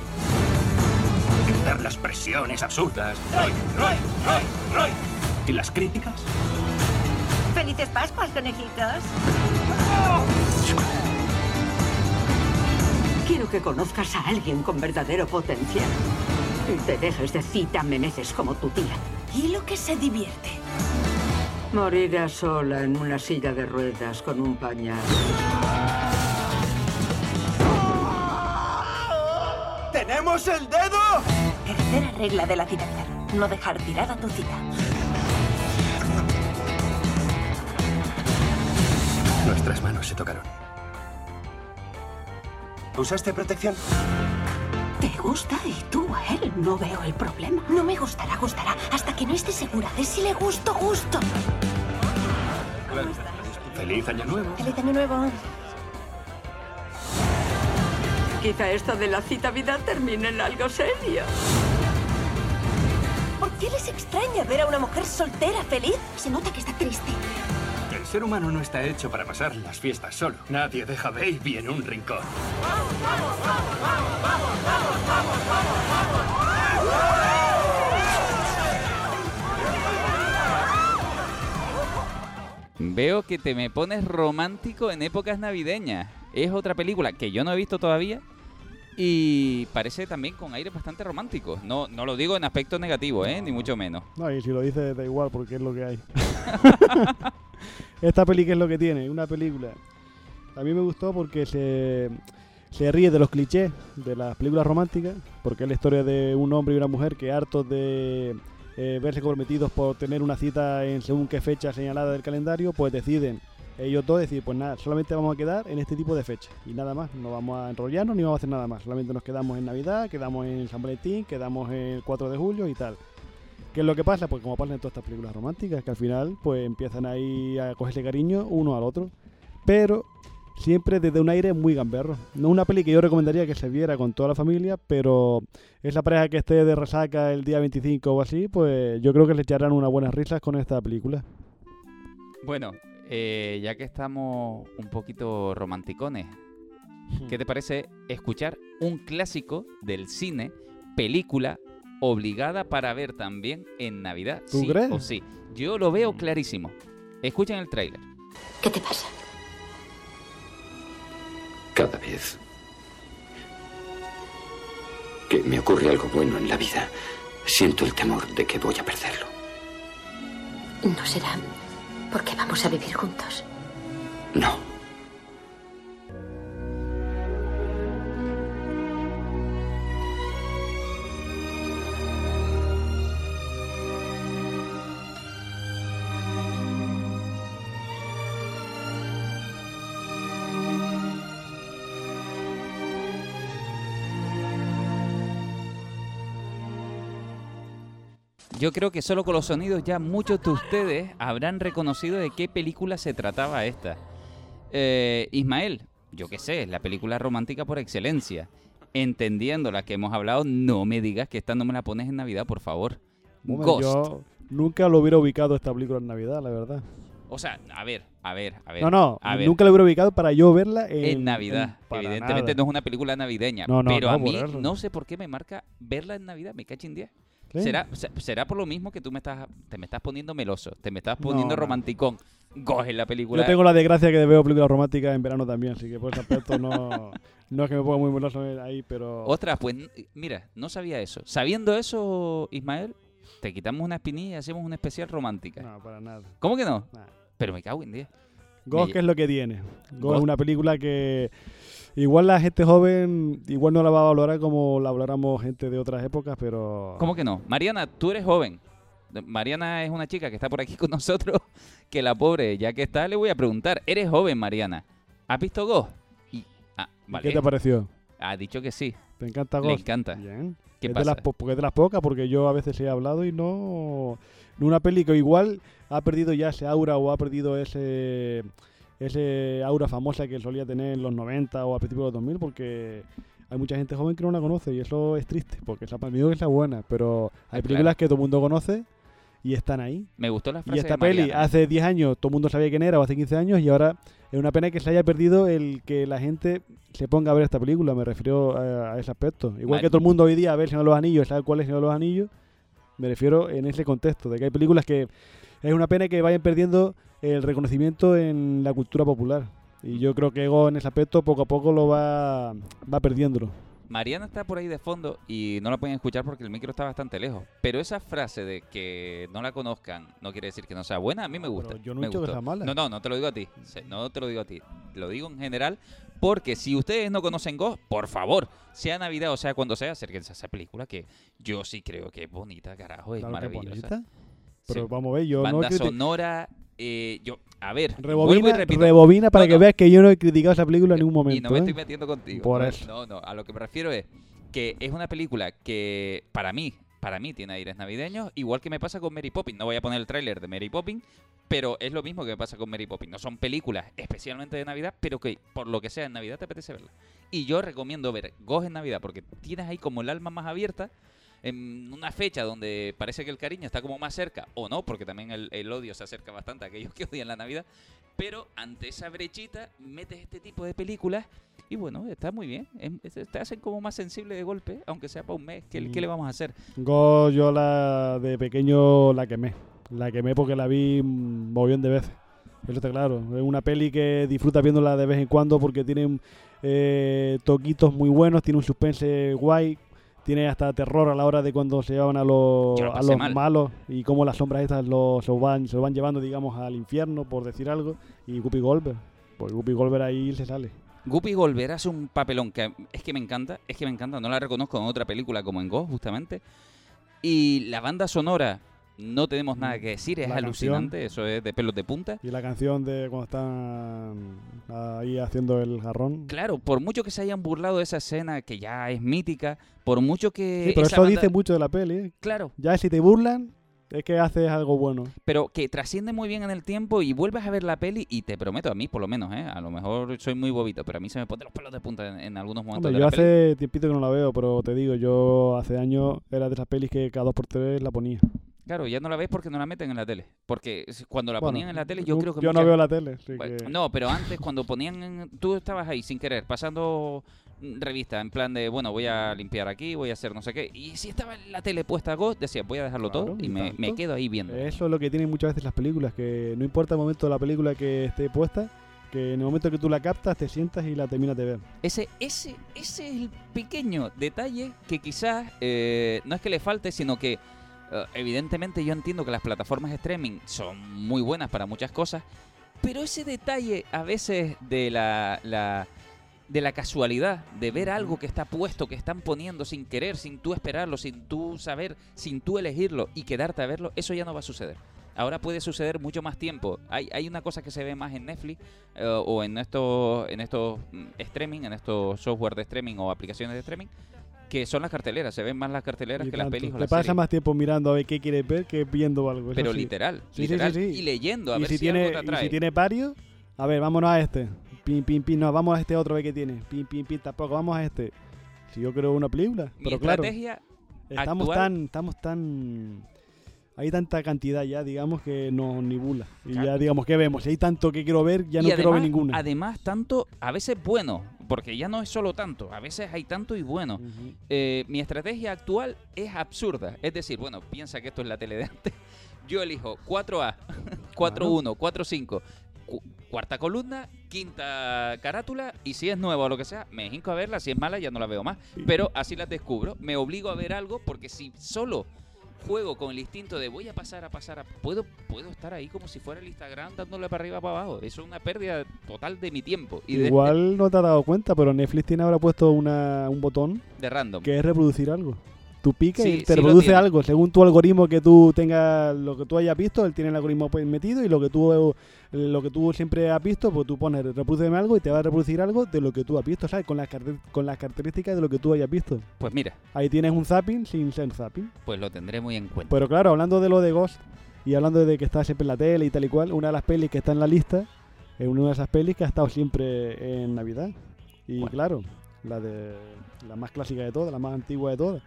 Speaker 15: Quitar las presiones absurdas. Roy, Roy, Roy, Roy. ¿Y las críticas?
Speaker 16: ¡Felices Pascuas, conejitos!
Speaker 14: Quiero que conozcas a alguien con verdadero potencial. Y te dejes de cita meneces como tu tía.
Speaker 13: ¿Y lo que se divierte?
Speaker 14: Morirá sola en una silla de ruedas con un pañal.
Speaker 7: ¡Tenemos el dedo!
Speaker 13: Tercera regla de la citavidad. No dejar tirada tu cita.
Speaker 15: Nuestras manos se tocaron.
Speaker 7: ¿Usaste protección?
Speaker 14: ¿Te gusta? Y tú a él. No veo el problema.
Speaker 13: No me gustará, gustará. Hasta que no esté segura de si le gusto, gusto.
Speaker 15: Feliz año nuevo.
Speaker 13: Feliz año nuevo.
Speaker 14: Quizá esto de la cita vida termine en algo serio.
Speaker 13: ¿Por qué les extraña ver a una mujer soltera feliz? Se nota que está triste.
Speaker 15: El ser humano no está hecho para pasar las fiestas solo. Nadie deja a Baby en un rincón.
Speaker 2: Veo que te me pones romántico en épocas navideñas. Es otra película que yo no he visto todavía y parece también con aire bastante romántico. No, no lo digo en aspecto negativo, ¿eh? ni mucho menos.
Speaker 3: No, y si lo dices da igual porque es lo que hay. Esta peli que es lo que tiene, una película. A mí me gustó porque se, se ríe de los clichés de las películas románticas, porque es la historia de un hombre y una mujer que hartos de eh, verse comprometidos por tener una cita en según qué fecha señalada del calendario, pues deciden ellos dos decir, pues nada, solamente vamos a quedar en este tipo de fechas y nada más, no vamos a enrollarnos ni vamos a hacer nada más, solamente nos quedamos en Navidad, quedamos en San Valentín, quedamos el 4 de julio y tal. ¿Qué es lo que pasa? Pues como pasa en todas estas películas románticas, que al final pues empiezan ahí a cogerse cariño uno al otro, pero siempre desde un aire muy gamberro. No una peli que yo recomendaría que se viera con toda la familia, pero esa pareja que esté de resaca el día 25 o así, pues yo creo que le echarán unas buenas risas con esta película.
Speaker 2: Bueno, eh, ya que estamos un poquito romanticones, ¿qué te parece escuchar un clásico del cine, película obligada para ver también en Navidad?
Speaker 3: ¿Tú
Speaker 2: sí
Speaker 3: crees?
Speaker 2: o sí. Yo lo veo clarísimo. Escuchen el tráiler.
Speaker 13: ¿Qué te pasa?
Speaker 4: Cada vez que me ocurre algo bueno en la vida, siento el temor de que voy a perderlo.
Speaker 6: No será porque vamos a vivir juntos.
Speaker 4: No.
Speaker 2: Yo creo que solo con los sonidos ya muchos de ustedes habrán reconocido de qué película se trataba esta. Eh, Ismael, yo qué sé, la película romántica por excelencia. Entendiendo la que hemos hablado, no me digas que esta no me la pones en Navidad, por favor.
Speaker 3: Bueno,
Speaker 2: Ghost.
Speaker 3: Yo nunca lo hubiera ubicado esta película en Navidad, la verdad.
Speaker 2: O sea, a ver, a ver, a ver.
Speaker 3: No, no,
Speaker 2: a ver.
Speaker 3: nunca lo hubiera ubicado para yo verla en,
Speaker 2: En Navidad.
Speaker 3: en-
Speaker 2: Evidentemente
Speaker 3: nada.
Speaker 2: no es una película navideña.
Speaker 3: No, no,
Speaker 2: pero
Speaker 3: no,
Speaker 2: a mí no sé por qué me marca verla en Navidad. Me cacho en 10. ¿Será, se- será por lo mismo que tú me estás, te me estás poniendo meloso, te me estás poniendo
Speaker 3: no.
Speaker 2: romanticón. Coge la película.
Speaker 3: Yo tengo la desgracia que veo películas románticas en verano también, así que por ese aspecto no, no es que me ponga muy meloso ahí, pero...
Speaker 2: Ostras, pues mira, no sabía eso. Sabiendo eso, Ismael, te quitamos una espinilla y hacemos una especial romántica.
Speaker 3: No, para nada.
Speaker 2: ¿Cómo que no? Pero me cago en 10.
Speaker 3: Ghost,
Speaker 2: Me-
Speaker 3: ¿qué es lo que tiene? Ghost,
Speaker 2: Ghost.
Speaker 3: es una película que igual la gente joven igual no la va a valorar como la valoramos gente de otras épocas, pero...
Speaker 2: ¿Cómo que no? Mariana, tú eres joven. Mariana es una chica que está por aquí con nosotros, que la pobre, ya que está, le voy a preguntar. Eres joven, Mariana. ¿Has visto Ghost? Y, ah, vale.
Speaker 3: ¿Qué te pareció?
Speaker 2: Ha dicho que sí.
Speaker 3: ¿Te encanta
Speaker 2: Le
Speaker 3: Ghost?
Speaker 2: encanta.
Speaker 3: Bien.
Speaker 2: ¿Qué
Speaker 3: es
Speaker 2: pasa?
Speaker 3: De las, po- porque es de las pocas, porque yo a veces he hablado y no... no Una peli que igual ha perdido ya ese aura o ha perdido ese ese aura famosa que solía tener en los 90 o a principios de los 2000, porque hay mucha gente joven que no la conoce y eso es triste, porque esa para mí es la buena, pero hay películas
Speaker 2: claro.
Speaker 3: que todo el mundo conoce y están ahí.
Speaker 2: Me gustó la frase
Speaker 3: Y esta
Speaker 2: de
Speaker 3: peli, hace 10 años todo el mundo sabía quién era, o hace 15 años, y ahora es una pena que se haya perdido el que la gente se ponga a ver esta película, me refiero a, a ese aspecto. Igual que todo el mundo hoy día ve El Señor de los Anillos, sabe cuál es Señor de los Anillos, me refiero en ese contexto, de que hay películas que es una pena que vayan perdiendo el reconocimiento en la cultura popular. Y yo creo que Ego en ese aspecto poco a poco lo va, va perdiéndolo.
Speaker 2: Mariana está por ahí de fondo y no la pueden escuchar porque el micro está bastante lejos. Pero esa frase de que no la conozcan no quiere decir que no sea buena. A mí me gusta.
Speaker 3: yo no he dicho que sea mala.
Speaker 2: No, no, no te lo digo a ti. No te lo digo a ti. Lo digo en general porque si ustedes no conocen Ghost, por favor, sea Navidad o sea cuando sea, acérquense a esa película que yo sí creo que es bonita, carajo, es
Speaker 3: Claro
Speaker 2: maravillosa.
Speaker 3: bonita. Pero
Speaker 2: Sí.
Speaker 3: vamos a ver, yo no
Speaker 2: Banda sonora, eh, yo, a ver,
Speaker 3: Rebobina, rebobina para
Speaker 2: No,
Speaker 3: que
Speaker 2: no,
Speaker 3: veas que yo no he criticado esa película en ningún momento.
Speaker 2: y no me
Speaker 3: ¿eh?
Speaker 2: estoy metiendo contigo.
Speaker 3: Por
Speaker 2: no,
Speaker 3: eso.
Speaker 2: no, no, a lo que me refiero es que es una película que para mí, para mí tiene aires navideños, igual que me pasa con Mary Poppins. No voy a poner el tráiler de Mary Poppins, pero es lo mismo que me pasa con Mary Poppins. No son películas especialmente de Navidad, pero que por lo que sea en Navidad te apetece verla. Y yo recomiendo ver Ghost en Navidad porque tienes ahí como el alma más abierta en una fecha donde parece que el cariño está como más cerca, o no, porque también el, odio se acerca bastante a aquellos que odian la Navidad, pero ante esa brechita metes este tipo de películas y bueno, está muy bien, em- te hacen como más sensible de golpe, aunque sea para un mes, ¿qué, qué le vamos a hacer?
Speaker 3: Go, yo la de pequeño la quemé. La quemé porque la vi un mogollón de veces. Eso está claro. Es una peli que disfrutas viéndola de vez en cuando porque tiene eh, toquitos muy buenos, tiene un suspense guay, tiene hasta terror a la hora de cuando se llevan a los,
Speaker 2: lo
Speaker 3: a los
Speaker 2: mal.
Speaker 3: malos y cómo las sombras estas los, van, se los van llevando, digamos, al infierno, por decir algo. Y Guppy Goldberg. Pues Guppy Goldberg ahí se sale.
Speaker 2: Guppy Golver hace un papelón que es que me encanta, es que me encanta, no la reconozco en otra película como en Ghost, justamente. Y la banda sonora, no tenemos nada que decir, es
Speaker 3: La
Speaker 2: alucinante, eso es de pelos de punta.
Speaker 3: Y la canción de cuando están ahí haciendo el jarrón.
Speaker 2: Claro, por mucho que se hayan burlado de esa escena que ya es mítica, por mucho que...
Speaker 3: Sí, pero eso
Speaker 2: banda-
Speaker 3: dice mucho de la peli. ¿eh?
Speaker 2: Claro.
Speaker 3: Ya si te burlan, es que haces algo bueno.
Speaker 2: pero que trasciende muy bien en el tiempo y vuelves a ver la peli y te prometo, a mí por lo menos, ¿eh? a lo mejor soy muy bobito, pero a mí se me ponen los pelos de punta en, en algunos momentos
Speaker 3: Hombre,
Speaker 2: de
Speaker 3: yo
Speaker 2: la peli.
Speaker 3: hace tiempito que no la veo, pero te digo, yo hace años era de esas pelis que cada dos por tres la ponía.
Speaker 2: Claro, ya no la ves porque no la meten en la tele. Porque cuando la
Speaker 3: Bueno,
Speaker 2: ponían en la tele, yo creo que.
Speaker 3: yo no veo la tele, así
Speaker 2: Bueno,
Speaker 3: que-
Speaker 2: No, pero antes, cuando ponían. en- Tú estabas ahí sin querer, pasando revista, en plan de, bueno, voy a limpiar aquí, voy a hacer no sé qué. Y si estaba la tele puesta a Ghost, decía, voy a dejarlo todo y, me, quedo ahí viendo.
Speaker 3: Eso es lo que tienen muchas veces las películas, que no importa el momento de la película que esté puesta, que en el momento que tú la captas, te sientas y la terminas de ver.
Speaker 2: Ese, ese, ese es el pequeño detalle que quizás eh, no es que le falte, sino que evidentemente yo entiendo que las plataformas de streaming son muy buenas para muchas cosas, pero ese detalle a veces de la, la- de la casualidad, de ver algo que está puesto, que están poniendo sin querer, sin tú esperarlo, sin tú saber, sin tú elegirlo y quedarte a verlo, eso ya no va a suceder. Ahora puede suceder mucho más tiempo. Hay, hay una cosa que se ve más en Netflix eh, o en estos, en estos mm, streaming, en estos software de streaming o aplicaciones de streaming, que son las carteleras. Se ven más las carteleras
Speaker 3: Y
Speaker 2: que las
Speaker 3: tanto.
Speaker 2: o
Speaker 3: Te pasa
Speaker 2: series.
Speaker 3: más tiempo mirando a ver qué quieres ver que viendo algo.
Speaker 2: Pero
Speaker 3: sí.
Speaker 2: literal,
Speaker 3: Sí,
Speaker 2: literal.
Speaker 3: sí.
Speaker 2: Y leyendo, a
Speaker 3: y
Speaker 2: ver
Speaker 3: si, tiene,
Speaker 2: algo te
Speaker 3: y si tiene varios, a ver, vámonos a este. Pin, pin, pin, no, vamos a este otro, a ver qué tiene. Pin, pin, pin, tampoco, vamos a este. Si yo creo una película.
Speaker 2: Mi
Speaker 3: pero claro,
Speaker 2: estrategia
Speaker 3: estamos
Speaker 2: actual-
Speaker 3: tan, estamos tan... Hay tanta cantidad ya, digamos, que nos nibula. Y
Speaker 2: Claro.
Speaker 3: ya, digamos, ¿qué vemos? Si hay tanto que quiero ver, ya no quiero ver
Speaker 2: además-
Speaker 3: ninguna.
Speaker 2: Además, tanto, a veces bueno, porque ya no es solo tanto, a veces hay tanto y bueno. Eh, mi estrategia actual es absurda. Es decir, bueno, piensa que esto es la tele de antes. Yo elijo 4A, 4-1, 4-5, cu- cuarta columna, quinta carátula, y si es nueva o lo que sea, me hinco a verla. Si es mala, ya no la veo más. Pero así las descubro. Me obligo a ver algo porque si solo juego con el instinto de voy a pasar a pasar a puedo puedo estar ahí como si fuera el Instagram dándole para arriba para abajo. Eso es una pérdida total de mi tiempo. Y de,
Speaker 3: Igual no te has dado cuenta, pero Netflix tiene ahora puesto una, un botón
Speaker 2: de random.
Speaker 3: que es reproducir algo. Tú picas
Speaker 2: Sí,
Speaker 3: y te
Speaker 2: tiene.
Speaker 3: algo. Según tu algoritmo que tú tengas, lo que tú hayas visto, él tiene el algoritmo pues metido y lo que tú lo que tú siempre has visto, pues tú pones reproduceme algo y te va a reproducir algo de lo que tú has visto, ¿sabes? Con las, con las características de lo que tú hayas visto.
Speaker 2: pues mira
Speaker 3: Ahí tienes un zapping sin ser zapping.
Speaker 2: pues lo tendré muy en cuenta
Speaker 3: Pero claro, hablando de lo de Ghost y hablando de que está siempre en la tele y tal y cual, una de las pelis que está en la lista es una de esas pelis que ha estado siempre en Navidad. Y claro, la de la más clásica de todas, la más antigua de todas.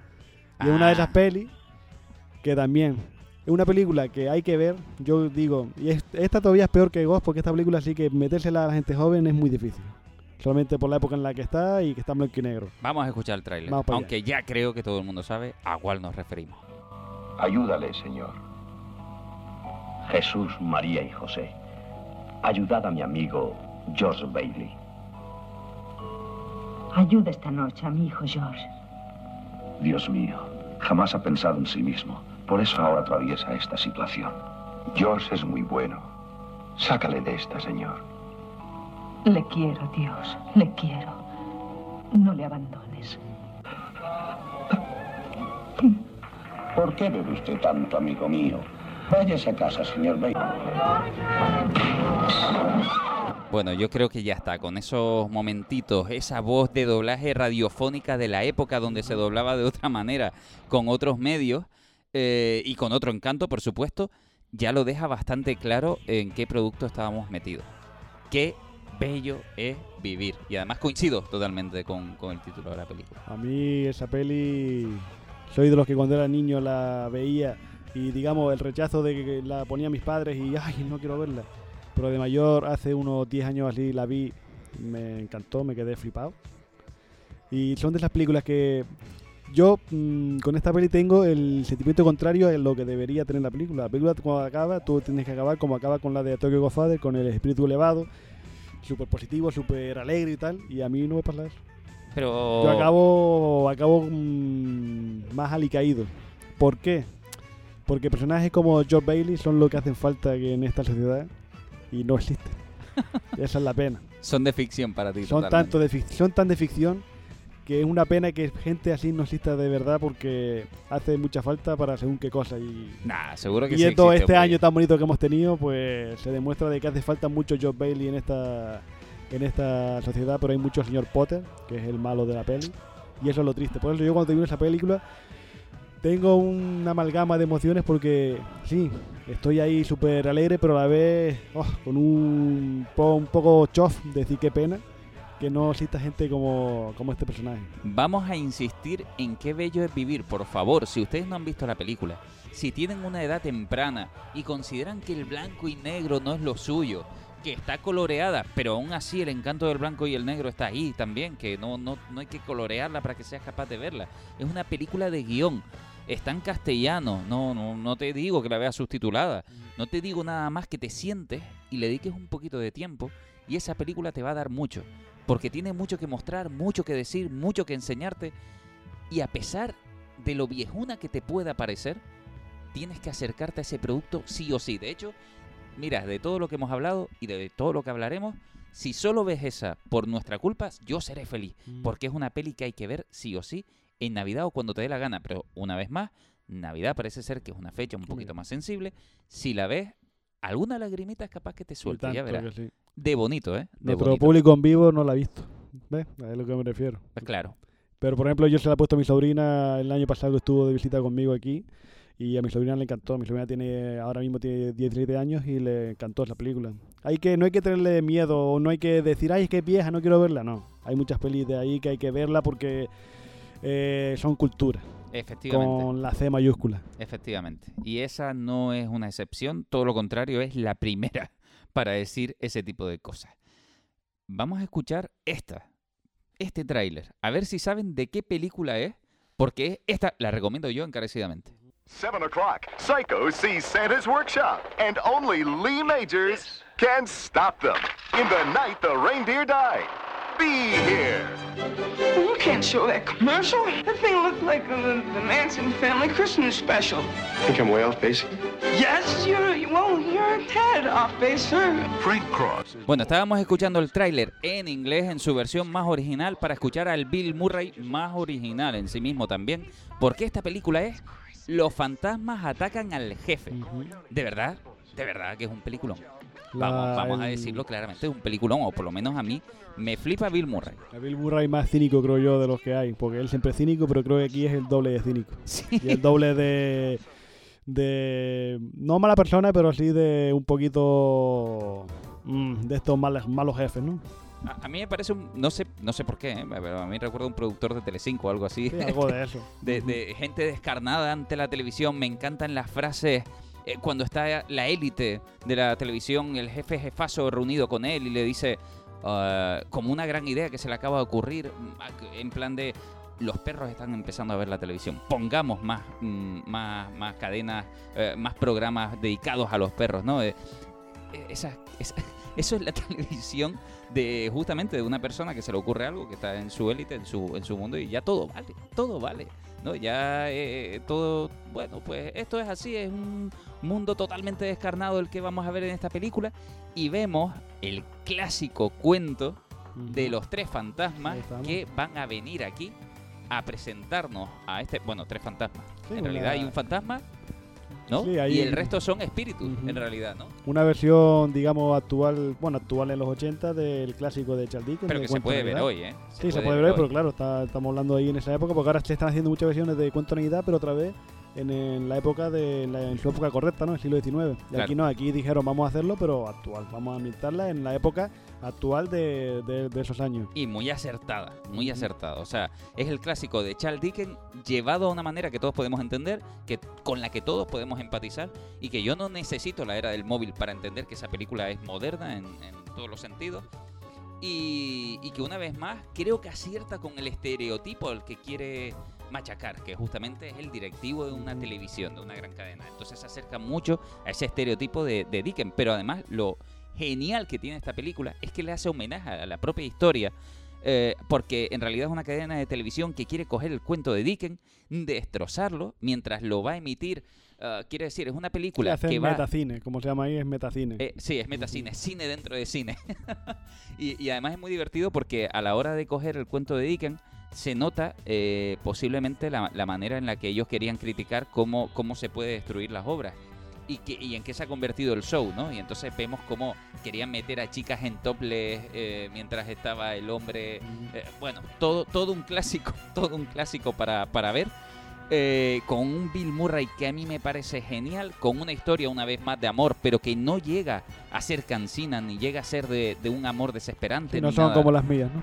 Speaker 3: Y es una de esas pelis que también es una película que hay que ver. Yo digo, y es- esta todavía es peor que Ghost porque esta película sí que metérsela a la gente joven es muy difícil. Solamente por la época en la que está y que está en blanco y negro.
Speaker 2: Vamos a escuchar el tráiler,
Speaker 3: allá.
Speaker 2: aunque ya creo que todo el mundo sabe a cuál nos referimos.
Speaker 17: Ayúdale, Señor. Jesús, María y José. Ayudad a mi amigo George Bailey.
Speaker 18: Ayuda esta noche a mi hijo George.
Speaker 17: Dios mío, jamás ha pensado en sí mismo. Por eso ahora atraviesa esta situación. George es muy bueno. Sácale de esta, Señor.
Speaker 18: Le quiero, Dios, le quiero. No le abandones.
Speaker 17: ¿Por qué bebe usted tanto, amigo mío? Váyase a casa, señor Bailey.
Speaker 2: Bueno, yo creo que ya está, con esos momentitos, esa voz de doblaje radiofónica de la época donde se doblaba de otra manera, con otros medios eh, y con otro encanto, por supuesto, ya lo deja bastante claro en qué producto estábamos metidos. Qué bello es vivir. Y además coincido totalmente con, con el título de la película.
Speaker 3: A mí esa peli, soy de los que cuando era niño la veía y digamos el rechazo de que la ponía mis padres y ay, no quiero verla. Pero de mayor, hace unos 10 años así la vi, me encantó, me quedé flipado. Y son de esas películas que yo mm, con esta peli tengo el sentimiento contrario a lo que debería tener la película. La película cuando acaba, tú tienes que acabar como acaba con la de Tokyo Godfather, con el espíritu elevado, súper positivo, súper alegre y tal. Y a mí no me pasa eso.
Speaker 2: Pero...
Speaker 3: Yo acabo, acabo mm, más alicaído. ¿Por qué? Porque personajes como George Bailey son lo que hacen falta en esta sociedad y no existen. Esa es la pena.
Speaker 2: Son de ficción para ti.
Speaker 3: Son,
Speaker 2: totalmente.
Speaker 3: tanto de fic- son tan de ficción que es una pena que gente así no exista de verdad porque hace mucha falta para según qué cosa. Y
Speaker 2: Nah, seguro que sí
Speaker 3: viendo
Speaker 2: existe,
Speaker 3: este año tan bonito que hemos tenido, pues se demuestra de que hace falta mucho George Bailey en esta en esta sociedad, pero hay mucho señor Potter, que es el malo de la peli, y eso es lo triste. Por eso yo cuando termino esa película tengo una amalgama de emociones porque sí, estoy ahí súper alegre, pero a la vez oh, con un, un poco chof de decir qué pena que no exista gente como, como este personaje.
Speaker 2: Vamos a insistir en qué bello es vivir. Por favor, si ustedes no han visto la película, si tienen una edad temprana y consideran que el blanco y negro no es lo suyo, que está coloreada, pero aún así el encanto del blanco y el negro está ahí también, que no, no, no hay que colorearla para que seas capaz de verla. Es una película de guion. Está en castellano, no, no, no te digo que la veas subtitulada, no te digo nada más que te sientes y le dediques un poquito de tiempo y esa película te va a dar mucho, porque tiene mucho que mostrar, mucho que decir, mucho que enseñarte y a pesar de lo viejuna que te pueda parecer, tienes que acercarte a ese producto sí o sí. De hecho, mira, de todo lo que hemos hablado y de todo lo que hablaremos, si solo ves esa por nuestra culpa, yo seré feliz, porque es una peli que hay que ver sí o sí en Navidad o cuando te dé la gana, pero una vez más, Navidad parece ser que es una fecha un poquito más sensible. Si la ves, alguna lagrimita es capaz que te suelte, ya
Speaker 3: tanto
Speaker 2: verás.
Speaker 3: que sí.
Speaker 2: De bonito, ¿eh? De
Speaker 3: Nuestro
Speaker 2: bonito.
Speaker 3: público en vivo no la ha visto. ¿Ves? A lo que me refiero.
Speaker 2: Pues claro.
Speaker 3: Pero por ejemplo, yo se la he puesto a mi sobrina el año pasado estuvo de visita conmigo aquí. Y a mi sobrina le encantó. Mi sobrina tiene ahora mismo tiene 17 años y le encantó esa película. Hay que, no hay que tenerle miedo, o no hay que decir, ay, es que es vieja, no quiero verla. No. Hay muchas pelis de ahí que hay que verla porque eh, son cultura.
Speaker 2: Efectivamente.
Speaker 3: Con la C mayúscula.
Speaker 2: Efectivamente. Y esa no es una excepción, todo lo contrario, es la primera para decir ese tipo de cosas. Vamos a escuchar esta, este tráiler, a ver si saben de qué película es, porque esta la recomiendo yo encarecidamente.
Speaker 7: Seven o'clock, Psycho sees Santa's workshop, and only Lee Majors can stop them. In the night the reindeer died. Be here.
Speaker 19: You can't show that commercial. That thing looked like the, the Manson family Christmas special.
Speaker 7: Think I'm way off base?
Speaker 19: Yes, you're, well, you're a tad off base, sir.
Speaker 7: Frank Cross.
Speaker 2: Bueno, estábamos escuchando el tráiler en inglés en su versión más original para escuchar al Bill Murray más original en sí mismo también, porque esta película es Los fantasmas atacan al jefe. De verdad, de verdad que es un peliculón.
Speaker 3: La-
Speaker 2: vamos, vamos a decirlo claramente, es un peliculón, o por lo menos a mí me flipa Bill Murray.
Speaker 3: A Bill Murray más cínico, creo yo, de los que hay. Porque él siempre es cínico, pero creo que aquí es el doble de cínico. Y el doble de. de. no mala persona, pero sí de un poquito. mm, de estos malos, malos jefes, ¿no?
Speaker 2: A, a mí me parece un, no sé, no sé por qué, ¿eh? pero a mí recuerda un productor de Telecinco o algo así.
Speaker 3: Sí, algo de eso.
Speaker 2: de, de gente descarnada ante la televisión. Me encantan las frases eh, cuando está la élite de la televisión, el jefe jefazo reunido con él y le dice ah, como una gran idea que se le acaba de ocurrir, mm, en plan de los perros están empezando a ver la televisión. Pongamos más, mm, más, más cadenas, eh, más programas dedicados a los perros, ¿no? Eh, esa- eso es la televisión de justamente de una persona que se le ocurre algo, que está en su élite, en su, en su mundo y ya todo vale, todo vale. ¿no? Ya todo, bueno, pues esto es así, es un mundo totalmente descarnado el que vamos a ver en esta película y vemos el clásico cuento de los tres fantasmas que van a venir aquí a presentarnos a este, bueno, tres fantasmas.
Speaker 3: Sí,
Speaker 2: en realidad hay un fantasma, ¿no?
Speaker 3: Sí,
Speaker 2: y el resto son espíritus, en realidad, ¿no?
Speaker 3: Una versión, digamos, actual, bueno, actual en los 80 del clásico de Charles Dickens.
Speaker 2: Pero que se puede ver hoy, ¿eh?
Speaker 3: Sí, se puede ver hoy, pero claro, está- estamos hablando ahí en esa época, porque ahora se están haciendo muchas versiones de Cuento de Navidad, pero otra vez en, en la época de en, la- en su época correcta, ¿no? El siglo XIX. Y
Speaker 2: Claro.
Speaker 3: aquí no, aquí dijeron vamos a hacerlo, pero actual, vamos a ambientarla en la época actual de, de- de esos años.
Speaker 2: Y muy acertada, muy acertada. O sea, es el clásico de Charles Dickens llevado a una manera que todos podemos entender, que con la que todos podemos empatizar y que yo no necesito la era del móvil para entender que esa película es moderna en, en todos los sentidos. Y, y que una vez más creo que acierta con el estereotipo al que quiere machacar, que justamente es el directivo de una televisión, de una gran cadena. Entonces se acerca mucho a ese estereotipo de, de Dickens, pero además lo genial que tiene esta película es que le hace homenaje a la propia historia, eh, porque en realidad es una cadena de televisión que quiere coger el cuento de Dickens, destrozarlo mientras lo va a emitir. Ah, quiere decir, es una película que va...
Speaker 3: metacine, como se llama ahí, es metacine.
Speaker 2: Eh, sí, es metacine, cine dentro de cine. y, y además es muy divertido porque a la hora de coger el cuento de Dickens se nota eh, posiblemente la, la manera en la que ellos querían criticar cómo, cómo se puede destruir las obras. Y, que, y en qué se ha convertido el show, ¿no? Y entonces vemos cómo querían meter a chicas en topless eh, mientras estaba el hombre. eh, bueno, todo, todo un clásico, todo un clásico para, para ver. Eh, con un Bill Murray que a mí me parece genial, con una historia una vez más de amor, pero que no llega a ser cansina, ni llega a ser de, de un amor desesperante.
Speaker 3: No
Speaker 2: ni
Speaker 3: son
Speaker 2: nada.
Speaker 3: como las mías, ¿no?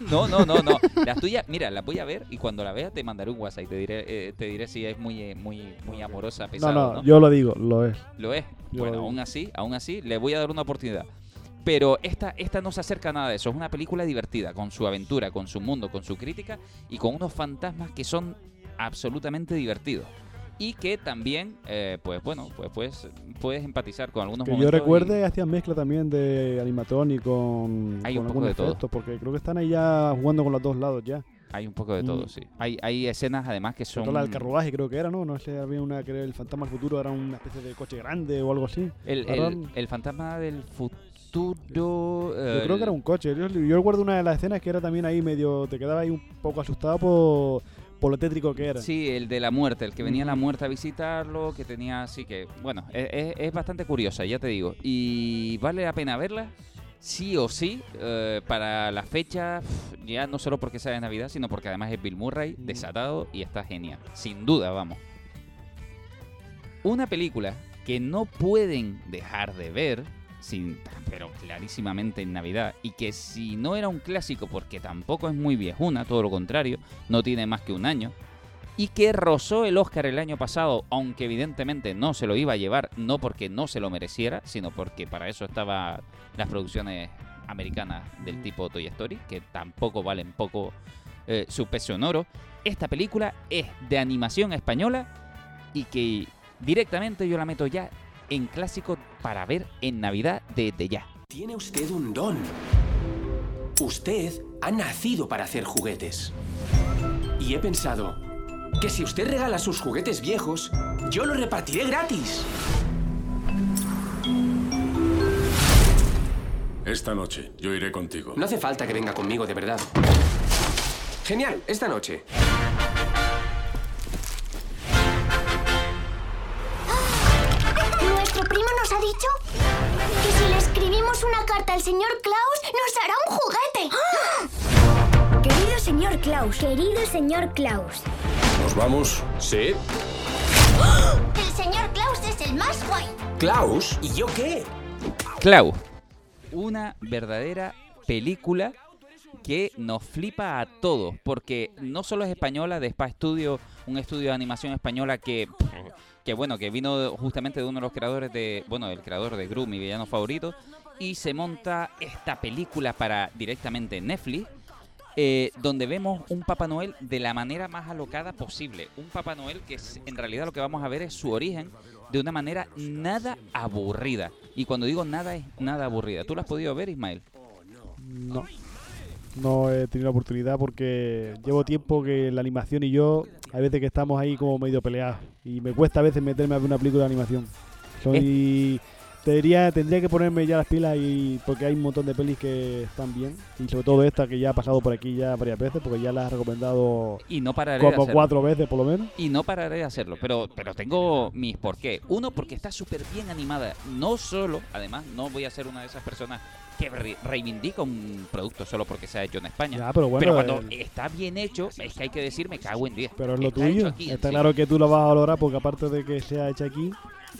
Speaker 2: No, no, no, no. Las tuyas, mira, las voy a ver y cuando la vea te mandaré un WhatsApp y te diré, eh, te diré si es muy, eh, muy, muy amorosa,
Speaker 3: No,
Speaker 2: pesado,
Speaker 3: no,
Speaker 2: ¿no?
Speaker 3: yo lo digo, lo es.
Speaker 2: Lo es.
Speaker 3: Yo
Speaker 2: bueno,
Speaker 3: lo
Speaker 2: aún así, aún así, le voy a dar una oportunidad. Pero esta, esta no se acerca a nada de eso. Es una película divertida, con su aventura, con su mundo, con su crítica y con unos fantasmas que son absolutamente divertidos. Y que también, eh, pues bueno, pues puedes, puedes empatizar con algunos
Speaker 3: Que yo
Speaker 2: momentos. y-
Speaker 3: recuerde, hacían mezcla también de animatronic con,
Speaker 2: Hay
Speaker 3: con
Speaker 2: un poco de todo.
Speaker 3: porque creo que están ahí ya jugando con los dos lados ya.
Speaker 2: Hay un poco de todo,
Speaker 3: Mm.
Speaker 2: sí. Hay, hay escenas además que son...
Speaker 3: todo la del carruaje creo que era, ¿no? No sé, había una que el fantasma del futuro era una especie de coche grande o algo así.
Speaker 2: El, el- el fantasma del futuro...
Speaker 3: Yo
Speaker 2: eh,
Speaker 3: creo que era un coche. Yo, yo recuerdo una de las escenas que era también ahí medio. Te quedaba ahí un poco asustado por, por lo tétrico que era.
Speaker 2: Sí, el de la muerte, el que venía la muerte a visitarlo, que tenía así que, bueno, es, bastante curiosa, ya te digo. Y vale la pena verla, sí o sí, eh, para la fecha, ya no solo porque sea de Navidad, sino porque además es Bill Murray, desatado y está genial. Sin duda, vamos. Una película que no pueden dejar de ver, sin, pero clarísimamente en Navidad, y que si no era un clásico porque tampoco es muy viejuna, todo lo contrario, no tiene más que un año, y que rozó el Oscar el año pasado, aunque evidentemente no se lo iba a llevar, no porque no se lo mereciera, sino porque para eso estaban las producciones americanas del tipo Toy Story, que tampoco valen poco eh, su peso en oro. Esta película es de animación española y que directamente yo la meto ya en clásico para ver en Navidad desde ya.
Speaker 20: Tiene usted un don. Usted ha nacido para hacer juguetes. Y he pensado que si usted regala sus juguetes viejos, yo los repartiré gratis.
Speaker 21: Esta noche yo iré contigo.
Speaker 20: No hace falta que venga conmigo de verdad. Genial, esta noche.
Speaker 9: Señor Klaus, nos hará un juguete. Querido señor Klaus. Querido señor Klaus.
Speaker 21: ¿Nos vamos?
Speaker 20: Sí.
Speaker 9: El señor Klaus es el más guay.
Speaker 20: Klaus, ¿y yo qué?
Speaker 2: Clau, una verdadera película que nos flipa a todos, porque no solo es española, de Spa Studio, un estudio de animación española que, que bueno, que vino justamente de uno de los creadores de, bueno, el creador de Gru, mi villano favorito, y se monta esta película para directamente Netflix, eh, donde vemos un Papá Noel de la manera más alocada posible. Un Papá Noel que es- en realidad lo que vamos a ver es su origen de una manera nada aburrida. Y cuando digo nada es nada aburrida. ¿Tú lo has podido ver, Ismael?
Speaker 3: No. No he tenido la oportunidad porque llevo tiempo que la animación y yo, hay veces que estamos ahí como medio peleados. Y me cuesta a veces meterme a ver una película de animación. Soy. Tendría que ponerme ya las pilas y porque hay un montón de pelis que están bien. Y sobre todo esta que ya ha pasado por aquí ya varias veces, porque ya la has recomendado
Speaker 2: Y no pararé de
Speaker 3: como
Speaker 2: hacerlo.
Speaker 3: cuatro veces por lo menos.
Speaker 2: Y no pararé de hacerlo, pero, pero tengo mis por qué. Uno, porque está súper bien animada. No solo, además, no voy a ser una de esas personas que re- reivindica un producto solo porque se ha hecho en España.
Speaker 3: Ya, pero bueno,
Speaker 2: cuando
Speaker 3: el-
Speaker 2: está bien hecho, es que hay que decir, me cago en 10.
Speaker 3: Pero es lo
Speaker 2: Está hecho
Speaker 3: tuyo.
Speaker 2: aquí,
Speaker 3: Está claro que tú lo vas a valorar porque aparte de que sea hecha aquí,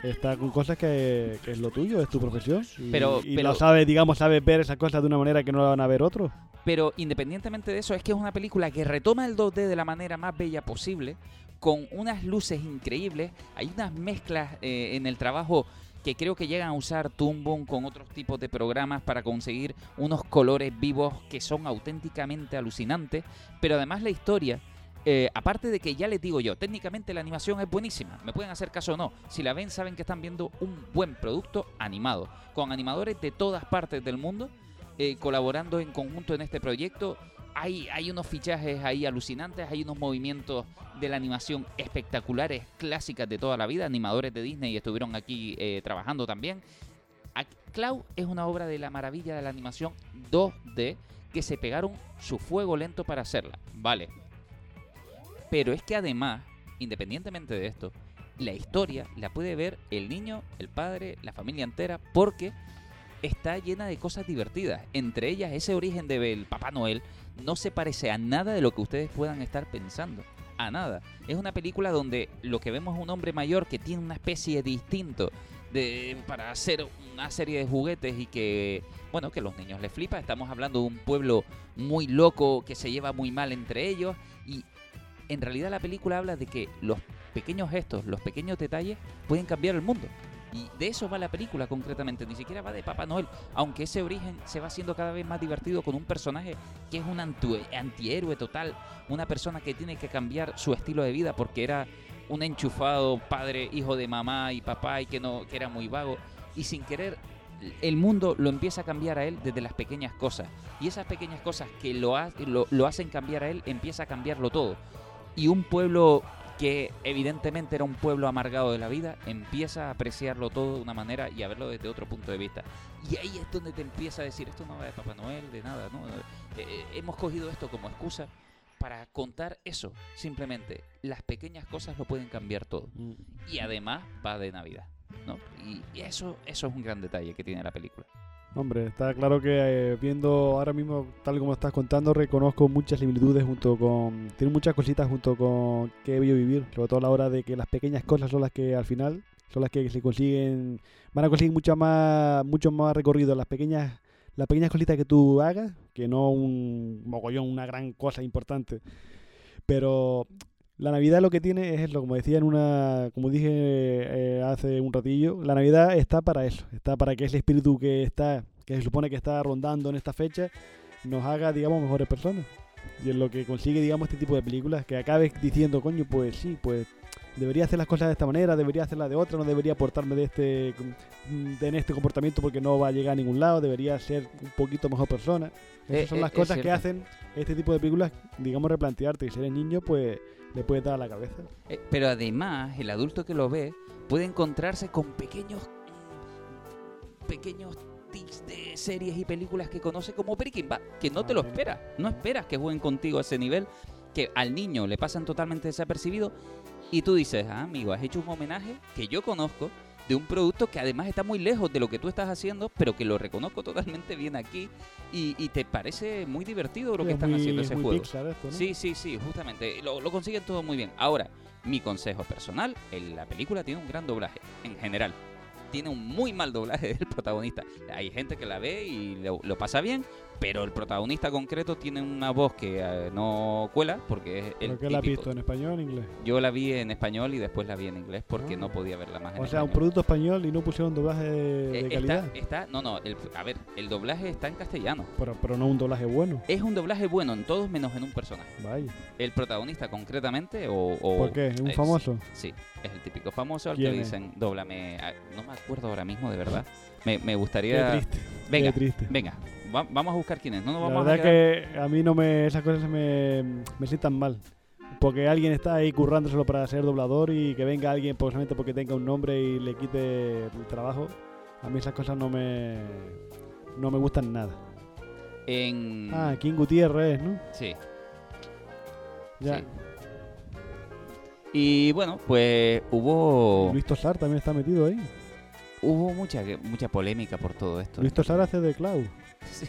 Speaker 3: está con cosas que, que es lo tuyo, es tu profesión. Y,
Speaker 2: Pero-
Speaker 3: y
Speaker 2: pero-
Speaker 3: lo sabes, digamos, sabes ver esas cosas de una manera que no la van a ver otros.
Speaker 2: Pero independientemente de eso, es que es una película que retoma el 2D de la manera más bella posible, con unas luces increíbles. Hay unas mezclas eh, en el trabajo que creo que llegan a usar Boom con otros tipos de programas para conseguir unos colores vivos que son auténticamente alucinantes. Pero además la historia, eh, aparte de que ya les digo yo, técnicamente la animación es buenísima, me pueden hacer caso o no. Si la ven, saben que están viendo un buen producto animado, con animadores de todas partes del mundo eh, colaborando en conjunto en este proyecto. Hay, hay unos fichajes ahí alucinantes, hay unos movimientos de la animación espectaculares, clásicas de toda la vida. Animadores de Disney estuvieron aquí eh, trabajando también. Cloud es una obra de la maravilla de la animación 2D que se pegaron su fuego lento para hacerla. Vale. Pero es que además, independientemente de esto, la historia la puede ver el niño, el padre, la familia entera, porque está llena de cosas divertidas. Entre ellas, ese origen del Papá Noel no se parece a nada de lo que ustedes puedan estar pensando. A nada. Es una película donde lo que vemos es un hombre mayor que tiene una especie de instinto de, para hacer una serie de juguetes y que, bueno, que los niños les flipa. Estamos hablando de un pueblo muy loco que se lleva muy mal entre ellos y en realidad la película habla de que los pequeños gestos, los pequeños detalles pueden cambiar el mundo. Y de eso va la película concretamente, ni siquiera va de Papá Noel, aunque ese origen se va haciendo cada vez más divertido con un personaje que es un antihéroe total, una persona que tiene que cambiar su estilo de vida porque era un enchufado padre, hijo de mamá y papá y que no que era muy vago y sin querer el mundo lo empieza a cambiar a él desde las pequeñas cosas y esas pequeñas cosas que lo, lo hacen cambiar a él empieza a cambiarlo todo y un pueblo que evidentemente era un pueblo amargado de la vida, empieza a apreciarlo todo de una manera y a verlo desde otro punto de vista. Y ahí es donde te empieza a decir, esto no va de Papá Noel, de nada, ¿no? Eh, eh, hemos cogido esto como excusa para contar eso, simplemente. Las pequeñas cosas lo pueden cambiar todo. Y además va de Navidad, ¿no? Y, y eso, eso es un gran detalle que tiene la película.
Speaker 3: Hombre, está claro que eh, viendo ahora mismo, tal como estás contando, reconozco muchas similitudes junto con... Tiene muchas cositas junto con que he vivir, sobre todo a la hora de que las pequeñas cosas son las que al final son las que se consiguen... Van a conseguir mucho más, mucho más recorrido las pequeñas, las pequeñas cositas que tú hagas, que no un mogollón, una gran cosa importante. Pero la Navidad lo que tiene es lo como decía en una, como dije eh, hace un ratillo, la Navidad está para eso, está para que ese espíritu que está, que se supone que está rondando en esta fecha, nos haga, digamos, mejores personas. Y es lo que consigue, digamos, este tipo de películas, que acabes diciendo, coño, pues sí, pues debería hacer las cosas de esta manera, debería hacerlas de otra, no debería portarme de este, de en este comportamiento porque no va a llegar a ningún lado, debería ser un poquito mejor persona. Esas
Speaker 2: Eh,
Speaker 3: son
Speaker 2: eh,
Speaker 3: las
Speaker 2: es
Speaker 3: cosas que hacen este tipo de películas, digamos, replantearte. Y si eres niño, pues le puedes dar a la cabeza.
Speaker 2: Eh, pero además, el adulto que lo ve puede encontrarse con pequeños pequeños tics de series y películas que conoce como Breaking Bad, que no te lo esperas, no esperas que jueguen contigo a ese nivel, que al niño le pasan totalmente desapercibido y tú dices, ah, amigo, has hecho un homenaje que yo conozco de un producto que además está muy lejos de lo que tú estás haciendo, pero que lo reconozco totalmente bien aquí y, y te parece muy divertido lo que
Speaker 3: es
Speaker 2: están
Speaker 3: muy-
Speaker 2: haciendo
Speaker 3: es
Speaker 2: ese
Speaker 3: muy
Speaker 2: juego.
Speaker 3: Pixar esto, ¿no?
Speaker 2: Sí, sí, sí, justamente. Lo, lo consiguen todo muy bien. Ahora, mi consejo personal, la película tiene un gran doblaje, en general. Tiene un muy mal doblaje del protagonista. Hay gente que la ve y lo, lo pasa bien, pero el protagonista concreto tiene una voz que eh, no cuela porque es el
Speaker 3: ¿Pero qué la has
Speaker 2: típico-
Speaker 3: visto? ¿En español o en inglés?
Speaker 2: Yo la vi en español y después la vi en inglés porque
Speaker 3: Ah.
Speaker 2: no podía verla más en
Speaker 3: O sea, un
Speaker 2: español.
Speaker 3: producto español y no pusieron doblaje de, de
Speaker 2: Eh,
Speaker 3: calidad.
Speaker 2: Está, está, no, no, el- a ver, el doblaje está en castellano.
Speaker 3: Pero, pero no un doblaje bueno.
Speaker 2: Es un doblaje bueno en todos menos en un personaje.
Speaker 3: Vaya.
Speaker 2: El protagonista concretamente o... o-
Speaker 3: ¿Por qué? ¿Es un famoso?
Speaker 2: Sí, es el típico famoso al que
Speaker 3: ¿Quién
Speaker 2: le
Speaker 3: es?
Speaker 2: dicen, dóblame... a- No me acuerdo ahora mismo, de verdad. Me, me gustaría...
Speaker 3: Qué triste,
Speaker 2: Venga,
Speaker 3: qué triste.
Speaker 2: venga. Va- vamos a buscar quién es. No nos
Speaker 3: La
Speaker 2: vamos a
Speaker 3: verdad
Speaker 2: quedar-
Speaker 3: que a mí no me esas cosas me, me sientan mal. Porque alguien está ahí currándoselo para ser doblador y que venga alguien pues, solamente porque tenga un nombre y le quite el trabajo. A mí esas cosas no me no me gustan nada.
Speaker 2: En...
Speaker 3: Ah, King Gutiérrez, ¿no?
Speaker 2: Sí.
Speaker 3: Ya.
Speaker 2: Sí. Y bueno, pues hubo...
Speaker 3: Luis Tosar también está metido ahí.
Speaker 2: Hubo mucha, mucha polémica por todo esto.
Speaker 3: Luis Tosar hace de Clau.
Speaker 2: Sí.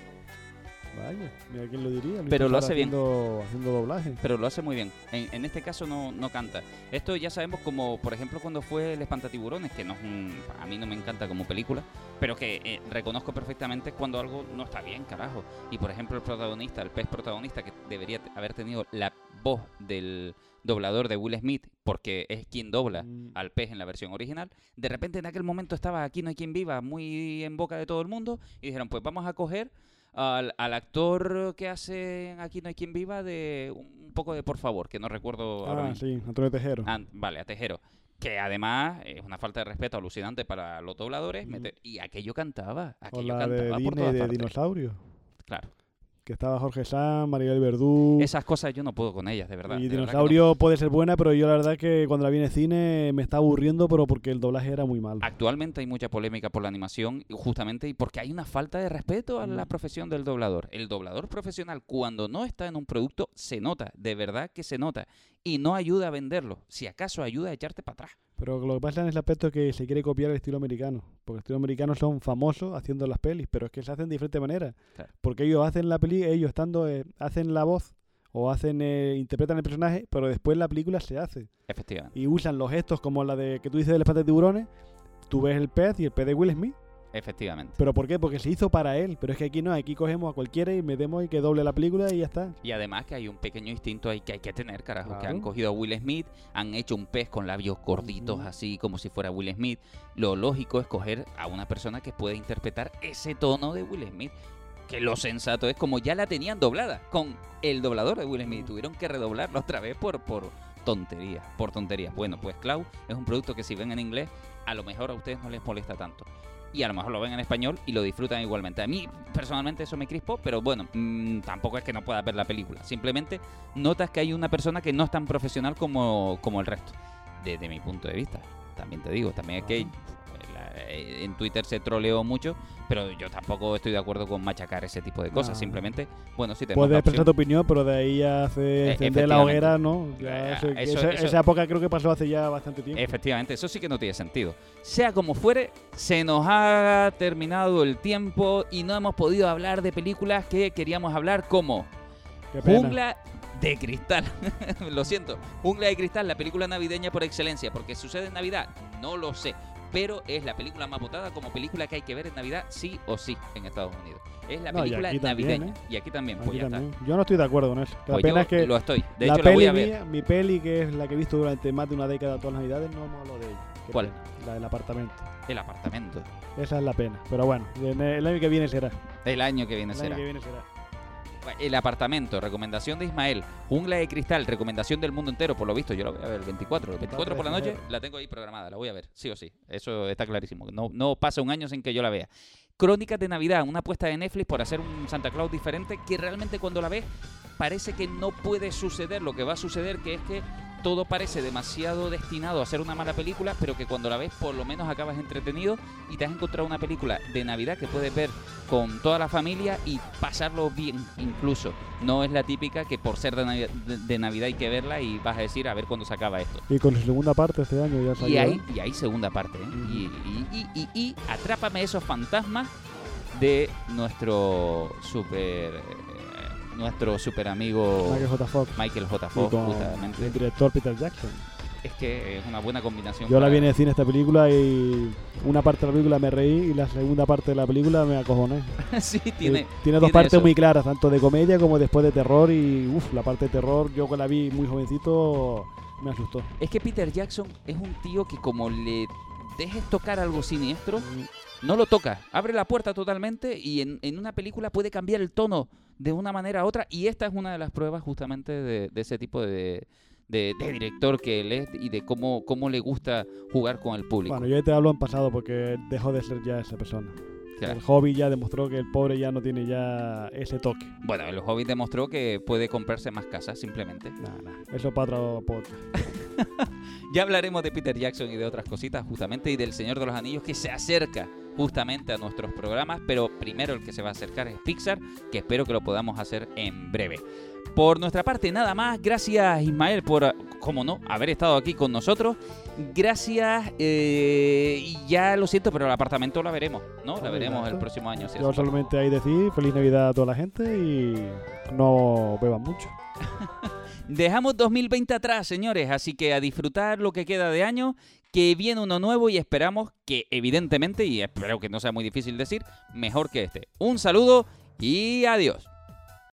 Speaker 3: Vaya, mira quién lo diría. Luis
Speaker 2: Pero lo hace bien.
Speaker 3: haciendo, doblaje.
Speaker 2: Pero lo hace muy bien. En, en este caso no, no canta. Esto ya sabemos como, por ejemplo, cuando fue El Espantatiburones, que no es un- a mí no me encanta como película, pero que eh, reconozco perfectamente cuando algo no está bien, carajo. Y por ejemplo el protagonista, el pez protagonista, que debería haber tenido la voz del doblador de Will Smith, porque es quien dobla
Speaker 3: Mm.
Speaker 2: al pez en la versión original, de repente en aquel momento estaba Aquí no hay quien viva, muy en boca de todo el mundo, y dijeron, pues vamos a coger al, al actor que hace Aquí no hay quien viva de un poco de por favor, que no recuerdo ahora
Speaker 3: Ah,
Speaker 2: mismo.
Speaker 3: sí, Antonio Tejero.
Speaker 2: Ah, vale, a Tejero. Que además es una falta de respeto alucinante para los dobladores. meter- y aquello cantaba.
Speaker 3: O
Speaker 2: Aquello
Speaker 3: la de
Speaker 2: cantaba por todas
Speaker 3: de
Speaker 2: partes.
Speaker 3: Dinosaurio.
Speaker 2: Claro.
Speaker 3: Que estaba Jorge Sanz, Maribel Verdú.
Speaker 2: Esas cosas yo no puedo con ellas, de verdad.
Speaker 3: Y
Speaker 2: de verdad que no.
Speaker 3: Dinosaurio puede ser buena, pero yo la verdad que cuando la vi en el cine me está aburriendo, pero porque el doblaje era muy malo.
Speaker 2: Actualmente hay mucha polémica por la animación, justamente y porque hay una falta de respeto a la profesión del doblador. El doblador profesional, cuando no está en un producto, se nota, de verdad que se nota, y no ayuda a venderlo. Si acaso ayuda a echarte para atrás.
Speaker 3: Pero lo que pasa en ese aspecto es que se quiere copiar el estilo americano. Porque el estilo americano son famosos haciendo las pelis, pero es que se hacen de diferente manera.
Speaker 2: Claro.
Speaker 3: Porque ellos hacen la peli, ellos estando, eh, hacen la voz o hacen eh, interpretan el personaje, pero después la película se hace.
Speaker 2: Efectivamente.
Speaker 3: Y usan los gestos como la de que tú dices del espate de tiburones. Tú ves el pez y el pez de Will Smith.
Speaker 2: Efectivamente.
Speaker 3: ¿Pero por qué? Porque se hizo para él. Pero es que aquí no, aquí cogemos a cualquiera y metemos y que doble la película y ya está.
Speaker 2: Y además que hay un pequeño instinto ahí que hay que tener, carajo. Que han cogido a Will Smith, han hecho un pez con labios gorditos, así como si fuera Will Smith. Lo lógico es coger a una persona que pueda interpretar ese tono de Will Smith. Que lo sensato es como ya la tenían doblada con el doblador de Will Smith. Tuvieron que redoblarla otra vez por, por tonterías, por tonterías. Bueno, pues Cloud es un producto que si ven en inglés, a lo mejor a ustedes no les molesta tanto. Y a lo mejor lo ven en español y lo disfrutan igualmente. A mí, personalmente, eso me crispó, pero bueno, mm, tampoco es que no pueda ver la película. Simplemente notas que hay una persona que no es tan profesional como, como el resto. Desde mi punto de vista. También te digo, también es que en Twitter se troleó mucho, pero yo tampoco estoy de acuerdo con machacar ese tipo de cosas.
Speaker 3: No.
Speaker 2: Simplemente, bueno, si tenemos
Speaker 3: Puedes expresar tu opinión, pero de ahí a
Speaker 2: Eh,
Speaker 3: encender la hoguera, ¿no? Ya
Speaker 2: Eh,
Speaker 3: eso-
Speaker 2: eso-
Speaker 3: esa,
Speaker 2: eso-
Speaker 3: esa época creo que pasó hace ya bastante tiempo.
Speaker 2: Efectivamente, eso sí que no tiene sentido. Sea como fuere, se nos ha terminado el tiempo y no hemos podido hablar de películas que queríamos hablar como. Jungla de Cristal. lo siento, Jungla de Cristal, la película navideña por excelencia, porque sucede en Navidad, no lo sé, pero es la película más votada como película que hay que ver en Navidad sí o sí en Estados Unidos. Es la
Speaker 3: No, y
Speaker 2: película
Speaker 3: también,
Speaker 2: navideña.
Speaker 3: ¿eh?
Speaker 2: Y aquí también, pues
Speaker 3: Aquí
Speaker 2: ya está.
Speaker 3: Yo no estoy de acuerdo con eso. La
Speaker 2: Pues
Speaker 3: pena
Speaker 2: yo
Speaker 3: es que
Speaker 2: lo estoy. De
Speaker 3: la
Speaker 2: hecho, la
Speaker 3: peli
Speaker 2: voy a ver.
Speaker 3: mía- mi peli, que es la que he visto durante más de una década todas las navidades, no me hablo de ella.
Speaker 2: ¿Cuál?
Speaker 3: pena. La del apartamento.
Speaker 2: El apartamento.
Speaker 3: Esa es la pena. Pero bueno, en el año que viene será.
Speaker 2: El año que viene
Speaker 3: El
Speaker 2: será.
Speaker 3: año que viene será.
Speaker 2: El apartamento, recomendación de Ismael. Jungla de cristal, recomendación del mundo entero. Por lo visto, yo la voy a ver el 24. El 24 por la noche la tengo ahí programada, la voy a ver, sí o sí. Eso está clarísimo. No, no pasa un año sin que yo la vea. Crónicas de Navidad, una apuesta de Netflix por hacer un Santa Claus diferente que realmente cuando la ves parece que no puede suceder lo que va a suceder, que es que todo parece demasiado destinado a ser una mala película, pero que cuando la ves por lo menos acabas entretenido y te has encontrado una película de Navidad que puedes ver con toda la familia y pasarlo bien incluso. No es la típica que por ser de Navidad, de, de Navidad hay que verla y vas a decir a ver cuándo se acaba esto.
Speaker 3: Y con su segunda parte este año ya salió.
Speaker 2: Y hay, y hay segunda parte. ¿eh? Y, y, y, atrápame esos fantasmas de nuestro super eh, nuestro super amigo
Speaker 3: Michael J. Fox.
Speaker 2: Michael J.
Speaker 3: Y
Speaker 2: Fox,
Speaker 3: con
Speaker 2: justamente.
Speaker 3: el director Peter Jackson.
Speaker 2: Es que es una buena combinación.
Speaker 3: Yo la vi en el cine esta película y una parte de la película me reí y la segunda parte de la película me acojoné.
Speaker 2: sí, tiene,
Speaker 3: Eh, tiene dos partes
Speaker 2: eso.
Speaker 3: muy claras, tanto de comedia como después de terror y uff, la parte de terror yo que la vi muy jovencito me asustó.
Speaker 2: Es que Peter Jackson es un tío que como le dejes tocar algo siniestro, no lo toca. Abre la puerta totalmente y en, en una película puede cambiar el tono de una manera a otra. Y esta es una de las pruebas justamente de, de ese tipo de, de- de director que él es y de cómo, cómo le gusta jugar con el público.
Speaker 3: Bueno, yo te hablo en pasado porque dejó de ser ya esa persona.
Speaker 2: Claro.
Speaker 3: El hobby ya demostró que el pobre ya no tiene ya ese toque.
Speaker 2: Bueno, el Hobbit demostró que puede comprarse más casas simplemente.
Speaker 3: Eso para otro podcast.
Speaker 2: Ya hablaremos de Peter Jackson y de otras cositas justamente y del Señor de los Anillos que se acerca justamente a nuestros programas, pero primero el que se va a acercar es Pixar, que espero que lo podamos hacer en breve. Por nuestra parte, nada más. Gracias Ismael por, como no, haber estado aquí con nosotros. Gracias. eh, y ya lo siento, pero el apartamento la veremos, ¿no? La veremos el próximo año. si
Speaker 3: Yo solamente hay decir feliz Navidad a toda la gente y no beban mucho.
Speaker 2: Dejamos 2020 atrás, señores, así que a disfrutar lo que queda de año, que viene uno nuevo y esperamos que evidentemente, y espero que no sea muy difícil decir, mejor que este. Un saludo y adiós.